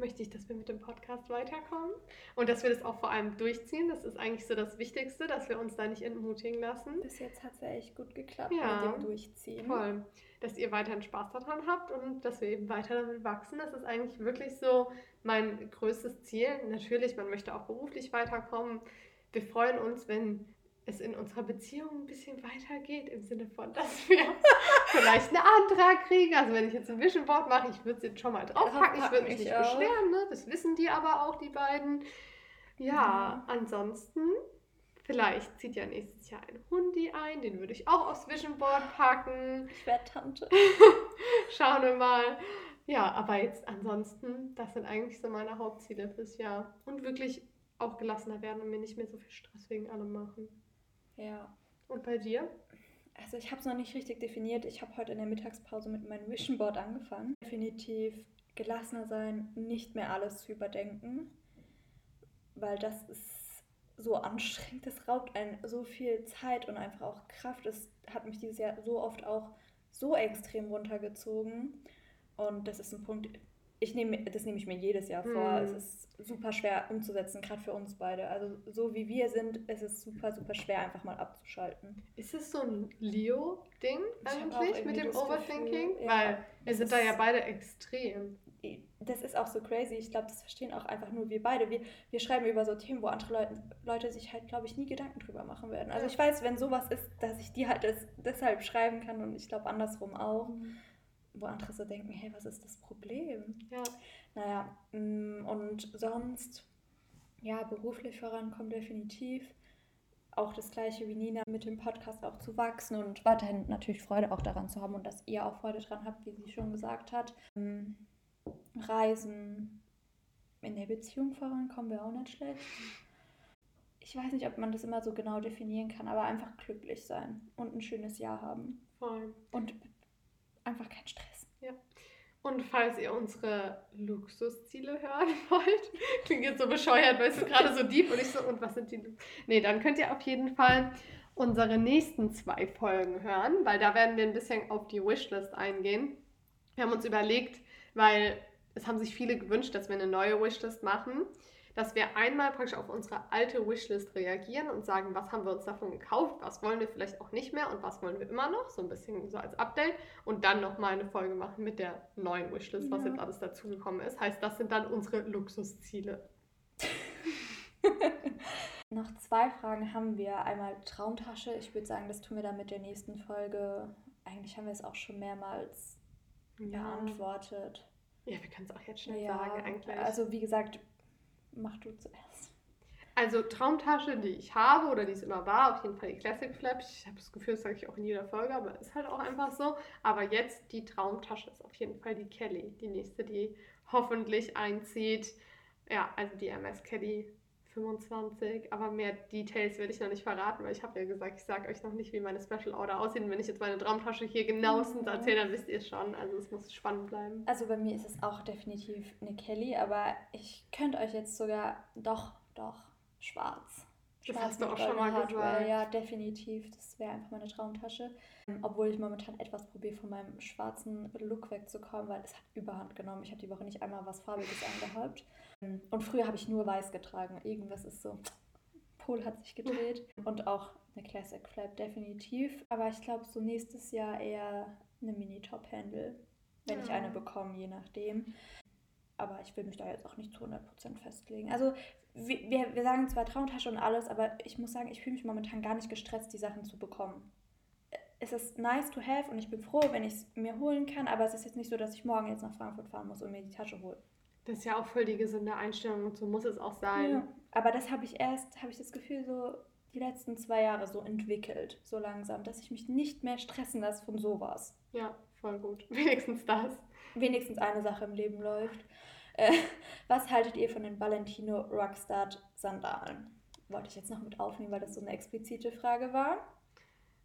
[SPEAKER 2] möchte ich, dass wir mit dem Podcast weiterkommen und dass wir das auch vor allem durchziehen. Das ist eigentlich so das Wichtigste, dass wir uns da nicht entmutigen lassen.
[SPEAKER 1] Bis jetzt hat es ja echt gut geklappt ja, mit dem Durchziehen.
[SPEAKER 2] Voll. Dass ihr weiterhin Spaß daran habt und dass wir eben weiter damit wachsen. Das ist eigentlich wirklich so mein größtes Ziel. Natürlich, man möchte auch beruflich weiterkommen. Wir freuen uns, wenn es in unserer Beziehung ein bisschen weitergeht, im Sinne von, dass wir vielleicht einen Antrag kriegen. Also wenn ich jetzt ein Vision Board mache, ich würde es jetzt schon mal draufpacken, ich würde mich nicht auch. beschweren, ne? das wissen die aber auch, die beiden. Ja, mhm. ansonsten, vielleicht zieht ja nächstes Jahr ein Hundi ein, den würde ich auch aufs Vision Board packen.
[SPEAKER 1] Ich werde Tante.
[SPEAKER 2] Schauen wir mal. Ja, aber jetzt ansonsten, das sind eigentlich so meine Hauptziele fürs Jahr. Und wirklich auch gelassener werden und mir nicht mehr so viel Stress wegen allem machen.
[SPEAKER 1] Ja.
[SPEAKER 2] Und bei dir?
[SPEAKER 1] Also ich habe es noch nicht richtig definiert. Ich habe heute in der Mittagspause mit meinem Vision Board angefangen. Definitiv gelassener sein, nicht mehr alles zu überdenken, weil das ist so anstrengend. Das raubt einen so viel Zeit und einfach auch Kraft. Es hat mich dieses Jahr so oft auch so extrem runtergezogen. Und das ist ein Punkt, ich nehme, das nehme ich mir jedes Jahr vor. Mm. Es ist super schwer umzusetzen, gerade für uns beide. Also so wie wir sind, ist es super, super schwer, einfach mal abzuschalten.
[SPEAKER 2] Ist es so ein Leo-Ding eigentlich mit dem Overthinking? Gefühl, Weil ja, wir sind da ja beide extrem.
[SPEAKER 1] Das ist auch so crazy. Ich glaube, das verstehen auch einfach nur wir beide. Wir, wir schreiben über so Themen, wo andere Leute, Leute sich halt, glaube ich, nie Gedanken drüber machen werden. Also ich weiß, wenn sowas ist, dass ich die halt das, deshalb schreiben kann und ich glaube andersrum auch. Mhm wo andere so denken, hey, was ist das Problem?
[SPEAKER 2] Ja.
[SPEAKER 1] Naja, mm, und sonst, ja, beruflich vorankommen definitiv. Auch das gleiche wie Nina mit dem Podcast auch zu wachsen und weiterhin natürlich Freude auch daran zu haben und dass ihr auch Freude daran habt, wie sie schon gesagt hat. Mm, Reisen, in der Beziehung vorankommen wäre auch nicht schlecht. Ich weiß nicht, ob man das immer so genau definieren kann, aber einfach glücklich sein und ein schönes Jahr haben.
[SPEAKER 2] Voll.
[SPEAKER 1] Und einfach kein Stress.
[SPEAKER 2] Ja. Und falls ihr unsere Luxusziele hören wollt, klingt jetzt so bescheuert, weil es ist gerade so deep und ich so, und was sind die? Nee, dann könnt ihr auf jeden Fall unsere nächsten zwei Folgen hören, weil da werden wir ein bisschen auf die Wishlist eingehen. Wir haben uns überlegt, weil es haben sich viele gewünscht, dass wir eine neue Wishlist machen dass wir einmal praktisch auf unsere alte Wishlist reagieren und sagen, was haben wir uns davon gekauft, was wollen wir vielleicht auch nicht mehr und was wollen wir immer noch, so ein bisschen so als Update und dann nochmal eine Folge machen mit der neuen Wishlist, ja. was jetzt alles dazugekommen ist. Heißt, das sind dann unsere Luxusziele.
[SPEAKER 1] noch zwei Fragen haben wir. Einmal Traumtasche. Ich würde sagen, das tun wir dann mit der nächsten Folge. Eigentlich haben wir es auch schon mehrmals ja. beantwortet.
[SPEAKER 2] Ja, wir können es auch jetzt schnell ja, sagen eigentlich.
[SPEAKER 1] Also wie gesagt, Mach du zuerst.
[SPEAKER 2] Also Traumtasche, die ich habe oder die es immer war, auf jeden Fall die Classic Flap. Ich habe das Gefühl, das sage ich auch in jeder Folge, aber ist halt auch einfach so. Aber jetzt die Traumtasche ist auf jeden Fall die Kelly, die nächste, die hoffentlich einzieht. Ja, also die MS Kelly 25, aber mehr Details werde ich noch nicht verraten, weil ich habe ja gesagt, ich sage euch noch nicht, wie meine Special Order aussieht. Und wenn ich jetzt meine Traumtasche hier genauestens mhm. erzähle, dann wisst ihr es schon. Also es muss spannend bleiben.
[SPEAKER 1] Also bei mir ist es auch definitiv eine Kelly, aber ich könnte euch jetzt sogar doch, doch, schwarz.
[SPEAKER 2] Das schwarz hast du auch schon mal Hardware. gesagt.
[SPEAKER 1] Ja, definitiv. Das wäre einfach meine Traumtasche. Obwohl ich momentan etwas probiere, von meinem schwarzen Look wegzukommen, weil es hat überhand genommen. Ich habe die Woche nicht einmal was Farbiges angehabt. Und früher habe ich nur weiß getragen. Irgendwas ist so, Pol hat sich gedreht. Und auch eine Classic Flap definitiv. Aber ich glaube, so nächstes Jahr eher eine Mini-Top-Handle, wenn ja. ich eine bekomme, je nachdem. Aber ich will mich da jetzt auch nicht zu 100% festlegen. Also wir, wir sagen zwar Traumtasche und alles, aber ich muss sagen, ich fühle mich momentan gar nicht gestresst, die Sachen zu bekommen. Es ist nice to have und ich bin froh, wenn ich es mir holen kann, aber es ist jetzt nicht so, dass ich morgen jetzt nach Frankfurt fahren muss und mir die Tasche hole.
[SPEAKER 2] Das ist ja auch voll die gesunde Einstellung und so muss es auch sein. Ja,
[SPEAKER 1] aber das habe ich erst, habe ich das Gefühl, so die letzten zwei Jahre so entwickelt, so langsam, dass ich mich nicht mehr stressen lasse von sowas.
[SPEAKER 2] Ja, voll gut. Wenigstens das.
[SPEAKER 1] Wenigstens eine Sache im Leben läuft. Äh, was haltet ihr von den Valentino Rockstart Sandalen? Wollte ich jetzt noch mit aufnehmen, weil das so eine explizite Frage war.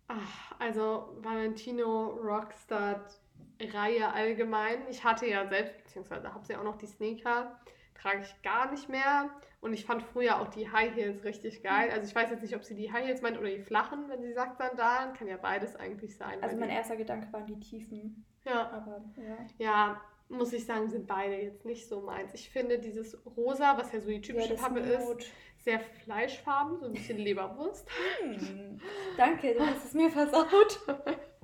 [SPEAKER 2] Ach, also Valentino Rockstart Reihe allgemein. Ich hatte ja selbst, beziehungsweise habe sie auch noch die Sneaker, trage ich gar nicht mehr. Und ich fand früher auch die High Heels richtig geil. Also ich weiß jetzt nicht, ob sie die High Heels meint oder die flachen, wenn sie sagt Sandalen. Kann ja beides eigentlich sein.
[SPEAKER 1] Also mein erster Gedanke waren die tiefen.
[SPEAKER 2] Ja.
[SPEAKER 1] Aber, ja.
[SPEAKER 2] Ja, muss ich sagen, sind beide jetzt nicht so meins. Ich finde dieses Rosa, was ja so die typische ja, Pappe ist, sehr fleischfarben, so ein bisschen Leberwurst.
[SPEAKER 1] Hm. Danke, du hast es mir versaut.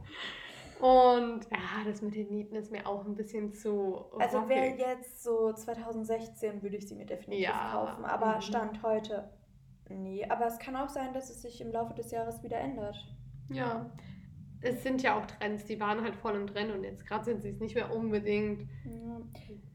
[SPEAKER 2] Und ja, das mit den Nieten ist mir auch ein bisschen zu.
[SPEAKER 1] Also wäre jetzt so 2016, würde ich sie mir definitiv ja. kaufen. Aber mhm. Stand heute nie. Aber es kann auch sein, dass es sich im Laufe des Jahres wieder ändert.
[SPEAKER 2] Ja. Es sind ja auch Trends, die waren halt voll im Trend und jetzt gerade sind sie es nicht mehr unbedingt. Ja.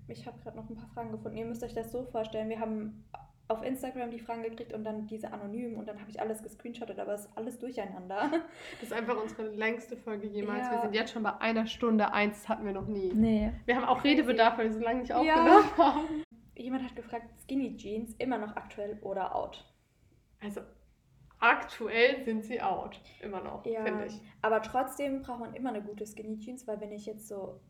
[SPEAKER 1] Ich habe gerade noch ein paar Fragen gefunden. Ihr müsst euch das so vorstellen, wir haben auf Instagram die Fragen gekriegt und dann diese anonym und dann habe ich alles gescreenshottet, aber es ist alles durcheinander.
[SPEAKER 2] Das ist einfach unsere längste Folge jemals. Ja. Wir sind jetzt schon bei einer Stunde eins, das hatten wir noch nie. Nee. Wir haben auch Redebedarf, weil wir so lange nicht aufgenommen ja. haben.
[SPEAKER 1] Jemand hat gefragt, Skinny Jeans immer noch aktuell oder out?
[SPEAKER 2] Also aktuell sind sie out, immer noch, ja, finde ich.
[SPEAKER 1] Aber trotzdem braucht man immer eine gute Skinny Jeans, weil wenn ich jetzt so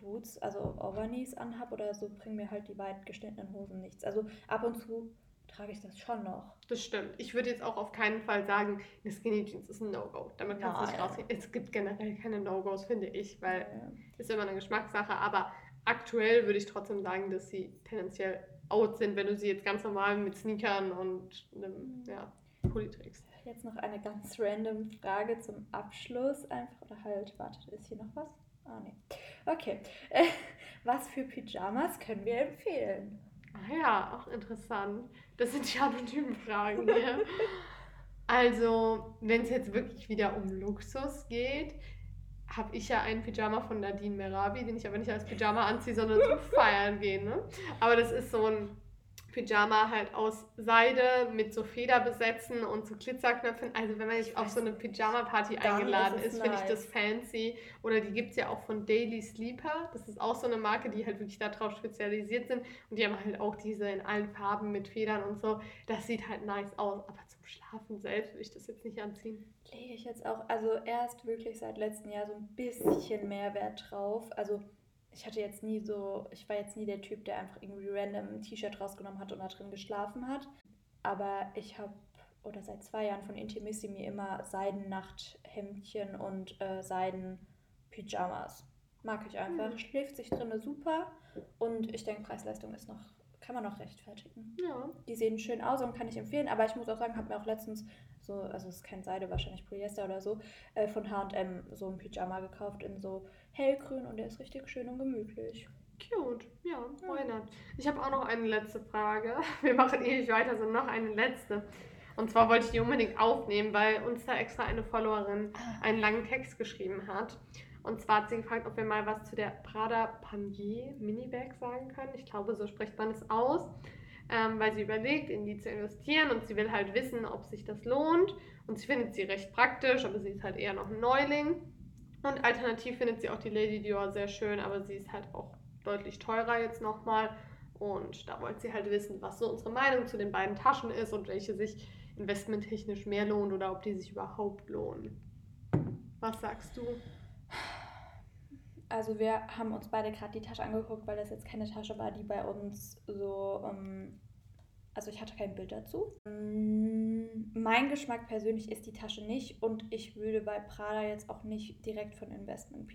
[SPEAKER 1] Boots, also Overknees anhabe oder so, bringen mir halt die weit geschnittenen Hosen nichts. Also ab und zu trage ich das schon noch.
[SPEAKER 2] Das stimmt. Ich würde jetzt auch auf keinen Fall sagen, eine Skinny Jeans ist ein No-Go. Damit kannst du nicht rausgehen. Es gibt generell keine No-Gos, finde ich, weil ja. ist immer eine Geschmackssache. Aber aktuell würde ich trotzdem sagen, dass sie tendenziell out sind, wenn du sie jetzt ganz normal mit Sneakern und einem ja, Pulli trägst.
[SPEAKER 1] Jetzt noch eine ganz random Frage zum Abschluss. Einfach, oder halt, wartet, ist hier noch was? Ah, nee. Okay. was für Pyjamas können wir empfehlen?
[SPEAKER 2] Ah ja, auch interessant. Das sind die anonymen Fragen hier. also, wenn es jetzt wirklich wieder um Luxus geht, habe ich ja einen Pyjama von Nadine Merabi, den ich aber nicht als Pyjama anziehe, sondern zum Feiern gehen. Ne? Aber das ist so ein Pyjama halt aus Seide mit so Federbesetzen und so Glitzerknöpfen. Also wenn man nicht auf so eine Pyjama-Party eingeladen ist, ist finde ich das fancy. Oder die gibt es ja auch von Daily Sleeper. Das ist auch so eine Marke, die halt wirklich darauf spezialisiert sind. Und die haben halt auch diese in allen Farben mit Federn und so. Das sieht halt nice aus. Aber zum Schlafen selbst würde ich das jetzt nicht anziehen.
[SPEAKER 1] Lege ich jetzt auch, also erst wirklich seit letztem Jahr so ein bisschen mehr Wert drauf. Also ich hatte jetzt nie so, ich war jetzt nie der Typ, der einfach irgendwie random ein T-Shirt rausgenommen hat und da drin geschlafen hat. Aber ich habe, oder seit zwei Jahren von Intimissimi immer Seidennachthemdchen und äh, Seiden-Pyjamas. Mag ich einfach. Mhm. Schläft sich drinne super. Und ich denke, Preis-Leistung ist noch, kann man noch rechtfertigen. Ja. Die sehen schön aus und kann ich empfehlen. Aber ich muss auch sagen, habe mir auch letztens so, also es ist kein Seide, wahrscheinlich Polyester oder so, äh, von HM so ein Pyjama gekauft in so hellgrün und der ist richtig schön und gemütlich.
[SPEAKER 2] Cute, ja, why not? Ich habe auch noch eine letzte Frage. Wir machen ewig weiter, sondern noch eine letzte. Und zwar wollte ich die unbedingt aufnehmen, weil uns da extra eine Followerin ah. einen langen Text geschrieben hat. Und zwar hat sie gefragt, ob wir mal was zu der Prada Panier Minibag sagen können. Ich glaube, so spricht man es aus. Ähm, weil sie überlegt, in die zu investieren und sie will halt wissen, ob sich das lohnt. Und sie findet sie recht praktisch, aber sie ist halt eher noch ein Neuling. Und alternativ findet sie auch die Lady Dior sehr schön, aber sie ist halt auch deutlich teurer jetzt nochmal. Und da wollte sie halt wissen, was so unsere Meinung zu den beiden Taschen ist und welche sich investmenttechnisch mehr lohnt oder ob die sich überhaupt lohnen. Was sagst du?
[SPEAKER 1] Also wir haben uns beide gerade die Tasche angeguckt, weil das jetzt keine Tasche war, die bei uns so ähm, also ich hatte kein Bild dazu. Mm, mein Geschmack persönlich ist die Tasche nicht und ich würde bei Prada jetzt auch nicht direkt von Investment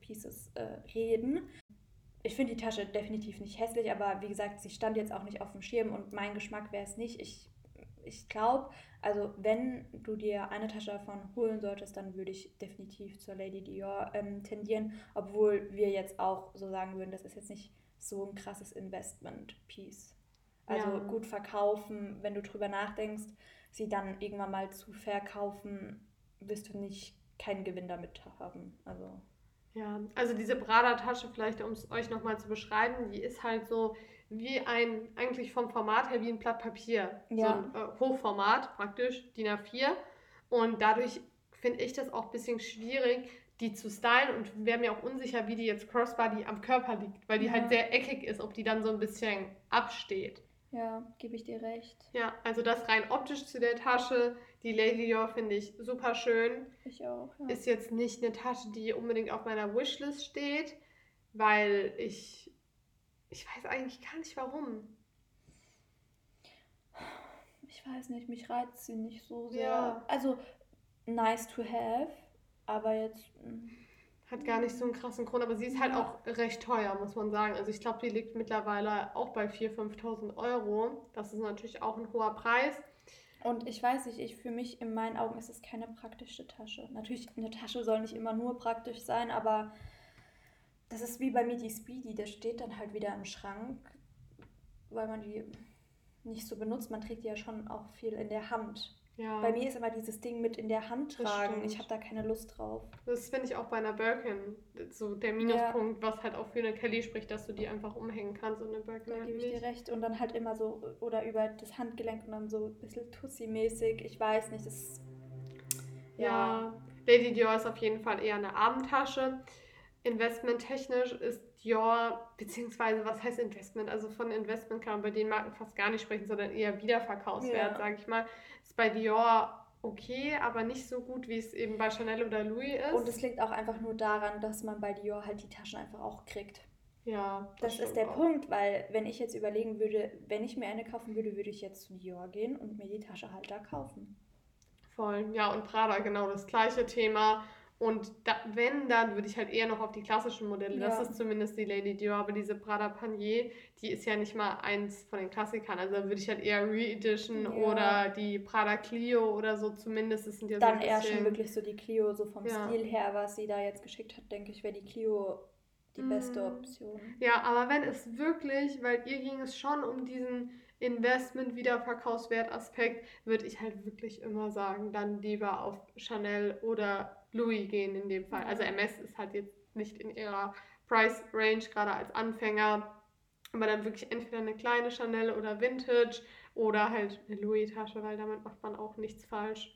[SPEAKER 1] Pieces äh, reden. Ich finde die Tasche definitiv nicht hässlich, aber wie gesagt, sie stand jetzt auch nicht auf dem Schirm und mein Geschmack wäre es nicht. Ich, ich glaube, also wenn du dir eine Tasche davon holen solltest, dann würde ich definitiv zur Lady Dior ähm, tendieren, obwohl wir jetzt auch so sagen würden, das ist jetzt nicht so ein krasses Investment-Piece. Also ja. gut verkaufen, wenn du drüber nachdenkst, sie dann irgendwann mal zu verkaufen, wirst du nicht keinen Gewinn damit haben. Also.
[SPEAKER 2] Ja, also diese Prada-Tasche, vielleicht um es euch nochmal zu beschreiben, die ist halt so wie ein, eigentlich vom Format her wie ein Blatt Papier. Ja. So ein äh, Hochformat praktisch, DIN A4. Und dadurch finde ich das auch ein bisschen schwierig, die zu stylen und wäre mir auch unsicher, wie die jetzt Crossbody am Körper liegt, weil die ja. halt sehr eckig ist, ob die dann so ein bisschen absteht.
[SPEAKER 1] Ja, gebe ich dir recht.
[SPEAKER 2] Ja, also das rein optisch zu der Tasche. Die Lady Dior finde ich super schön.
[SPEAKER 1] Ich auch. Ja.
[SPEAKER 2] Ist jetzt nicht eine Tasche, die unbedingt auf meiner Wishlist steht, weil ich. Ich weiß eigentlich gar nicht warum.
[SPEAKER 1] Ich weiß nicht, mich reizt sie nicht so sehr. Ja. Also, nice to have, aber jetzt. Hm.
[SPEAKER 2] Hat gar nicht so einen krassen Grund, aber sie ist halt auch recht teuer, muss man sagen. Also ich glaube, die liegt mittlerweile auch bei 4.000, 5.000 Euro. Das ist natürlich auch ein hoher Preis.
[SPEAKER 1] Und ich weiß nicht, ich für mich in meinen Augen ist es keine praktische Tasche. Natürlich, eine Tasche soll nicht immer nur praktisch sein, aber das ist wie bei mir die Speedy, der steht dann halt wieder im Schrank, weil man die nicht so benutzt. Man trägt die ja schon auch viel in der Hand. Ja. Bei mir ist immer dieses Ding mit in der Hand tragen. Ich habe da keine Lust drauf.
[SPEAKER 2] Das finde ich auch bei einer Birkin so der Minuspunkt, ja. was halt auch für eine Kelly spricht, dass du die einfach umhängen kannst und eine Birkin.
[SPEAKER 1] Da gebe ich dir recht. Und dann halt immer so, oder über das Handgelenk und dann so ein bisschen Tussi-mäßig. Ich weiß nicht, das.
[SPEAKER 2] Ja. ja. Lady Dior ist auf jeden Fall eher eine Abendtasche. Investmenttechnisch ist Dior, beziehungsweise was heißt Investment? Also von Investment kann man bei den Marken fast gar nicht sprechen, sondern eher Wiederverkaufswert, ja. sage ich mal. Ist bei Dior okay, aber nicht so gut, wie es eben bei Chanel oder Louis ist.
[SPEAKER 1] Und es liegt auch einfach nur daran, dass man bei Dior halt die Taschen einfach auch kriegt. Ja. Das, das ist der auch. Punkt, weil wenn ich jetzt überlegen würde, wenn ich mir eine kaufen würde, würde ich jetzt zu Dior gehen und mir die Tasche halt da kaufen.
[SPEAKER 2] Voll, ja, und Prada genau das gleiche Thema. Und da, wenn, dann würde ich halt eher noch auf die klassischen Modelle. Ja. Das ist zumindest die Lady Dior, aber diese Prada Panier, die ist ja nicht mal eins von den Klassikern. Also da würde ich halt eher Re-Edition ja. oder die Prada Clio oder so zumindest. Das sind ja
[SPEAKER 1] dann so eher schon wirklich so die Clio, so vom ja. Stil her, was sie da jetzt geschickt hat, denke ich, wäre die Clio die beste mhm. Option.
[SPEAKER 2] Ja, aber wenn es wirklich, weil ihr ging es schon um diesen Investment-Wiederverkaufswert-Aspekt, würde ich halt wirklich immer sagen, dann lieber auf Chanel oder Louis gehen in dem Fall. Also MS ist halt jetzt nicht in ihrer Price Range, gerade als Anfänger. Aber dann wirklich entweder eine kleine Chanel oder Vintage oder halt eine Louis-Tasche, weil damit macht man auch nichts falsch.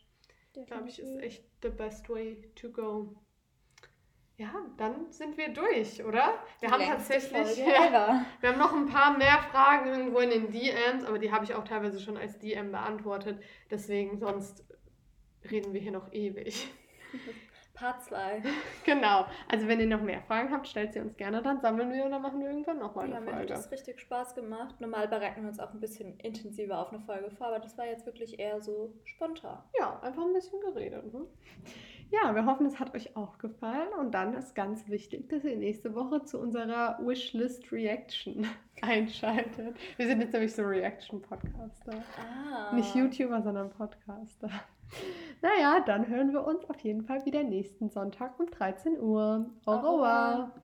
[SPEAKER 2] Glaube ich, ist echt the best way to go. Ja, dann sind wir durch, oder? Wir haben tatsächlich. Ja, wir haben noch ein paar mehr Fragen irgendwo in den DMs, aber die habe ich auch teilweise schon als DM beantwortet. Deswegen, sonst reden wir hier noch ewig.
[SPEAKER 1] Part 2.
[SPEAKER 2] Genau. Also wenn ihr noch mehr Fragen habt, stellt sie uns gerne, dann sammeln wir und dann machen wir irgendwann nochmal eine
[SPEAKER 1] ja, Folge. Mir hat das richtig Spaß gemacht. Normal bereiten wir uns auch ein bisschen intensiver auf eine Folge vor, aber das war jetzt wirklich eher so spontan.
[SPEAKER 2] Ja, einfach ein bisschen geredet. Ne? Ja, wir hoffen, es hat euch auch gefallen. Und dann ist ganz wichtig, dass ihr nächste Woche zu unserer Wishlist Reaction einschaltet. Wir sind jetzt nämlich so Reaction-Podcaster. Ah. Nicht YouTuber, sondern Podcaster. Naja, dann hören wir uns auf jeden Fall wieder nächsten Sonntag um 13 Uhr. Au revoir.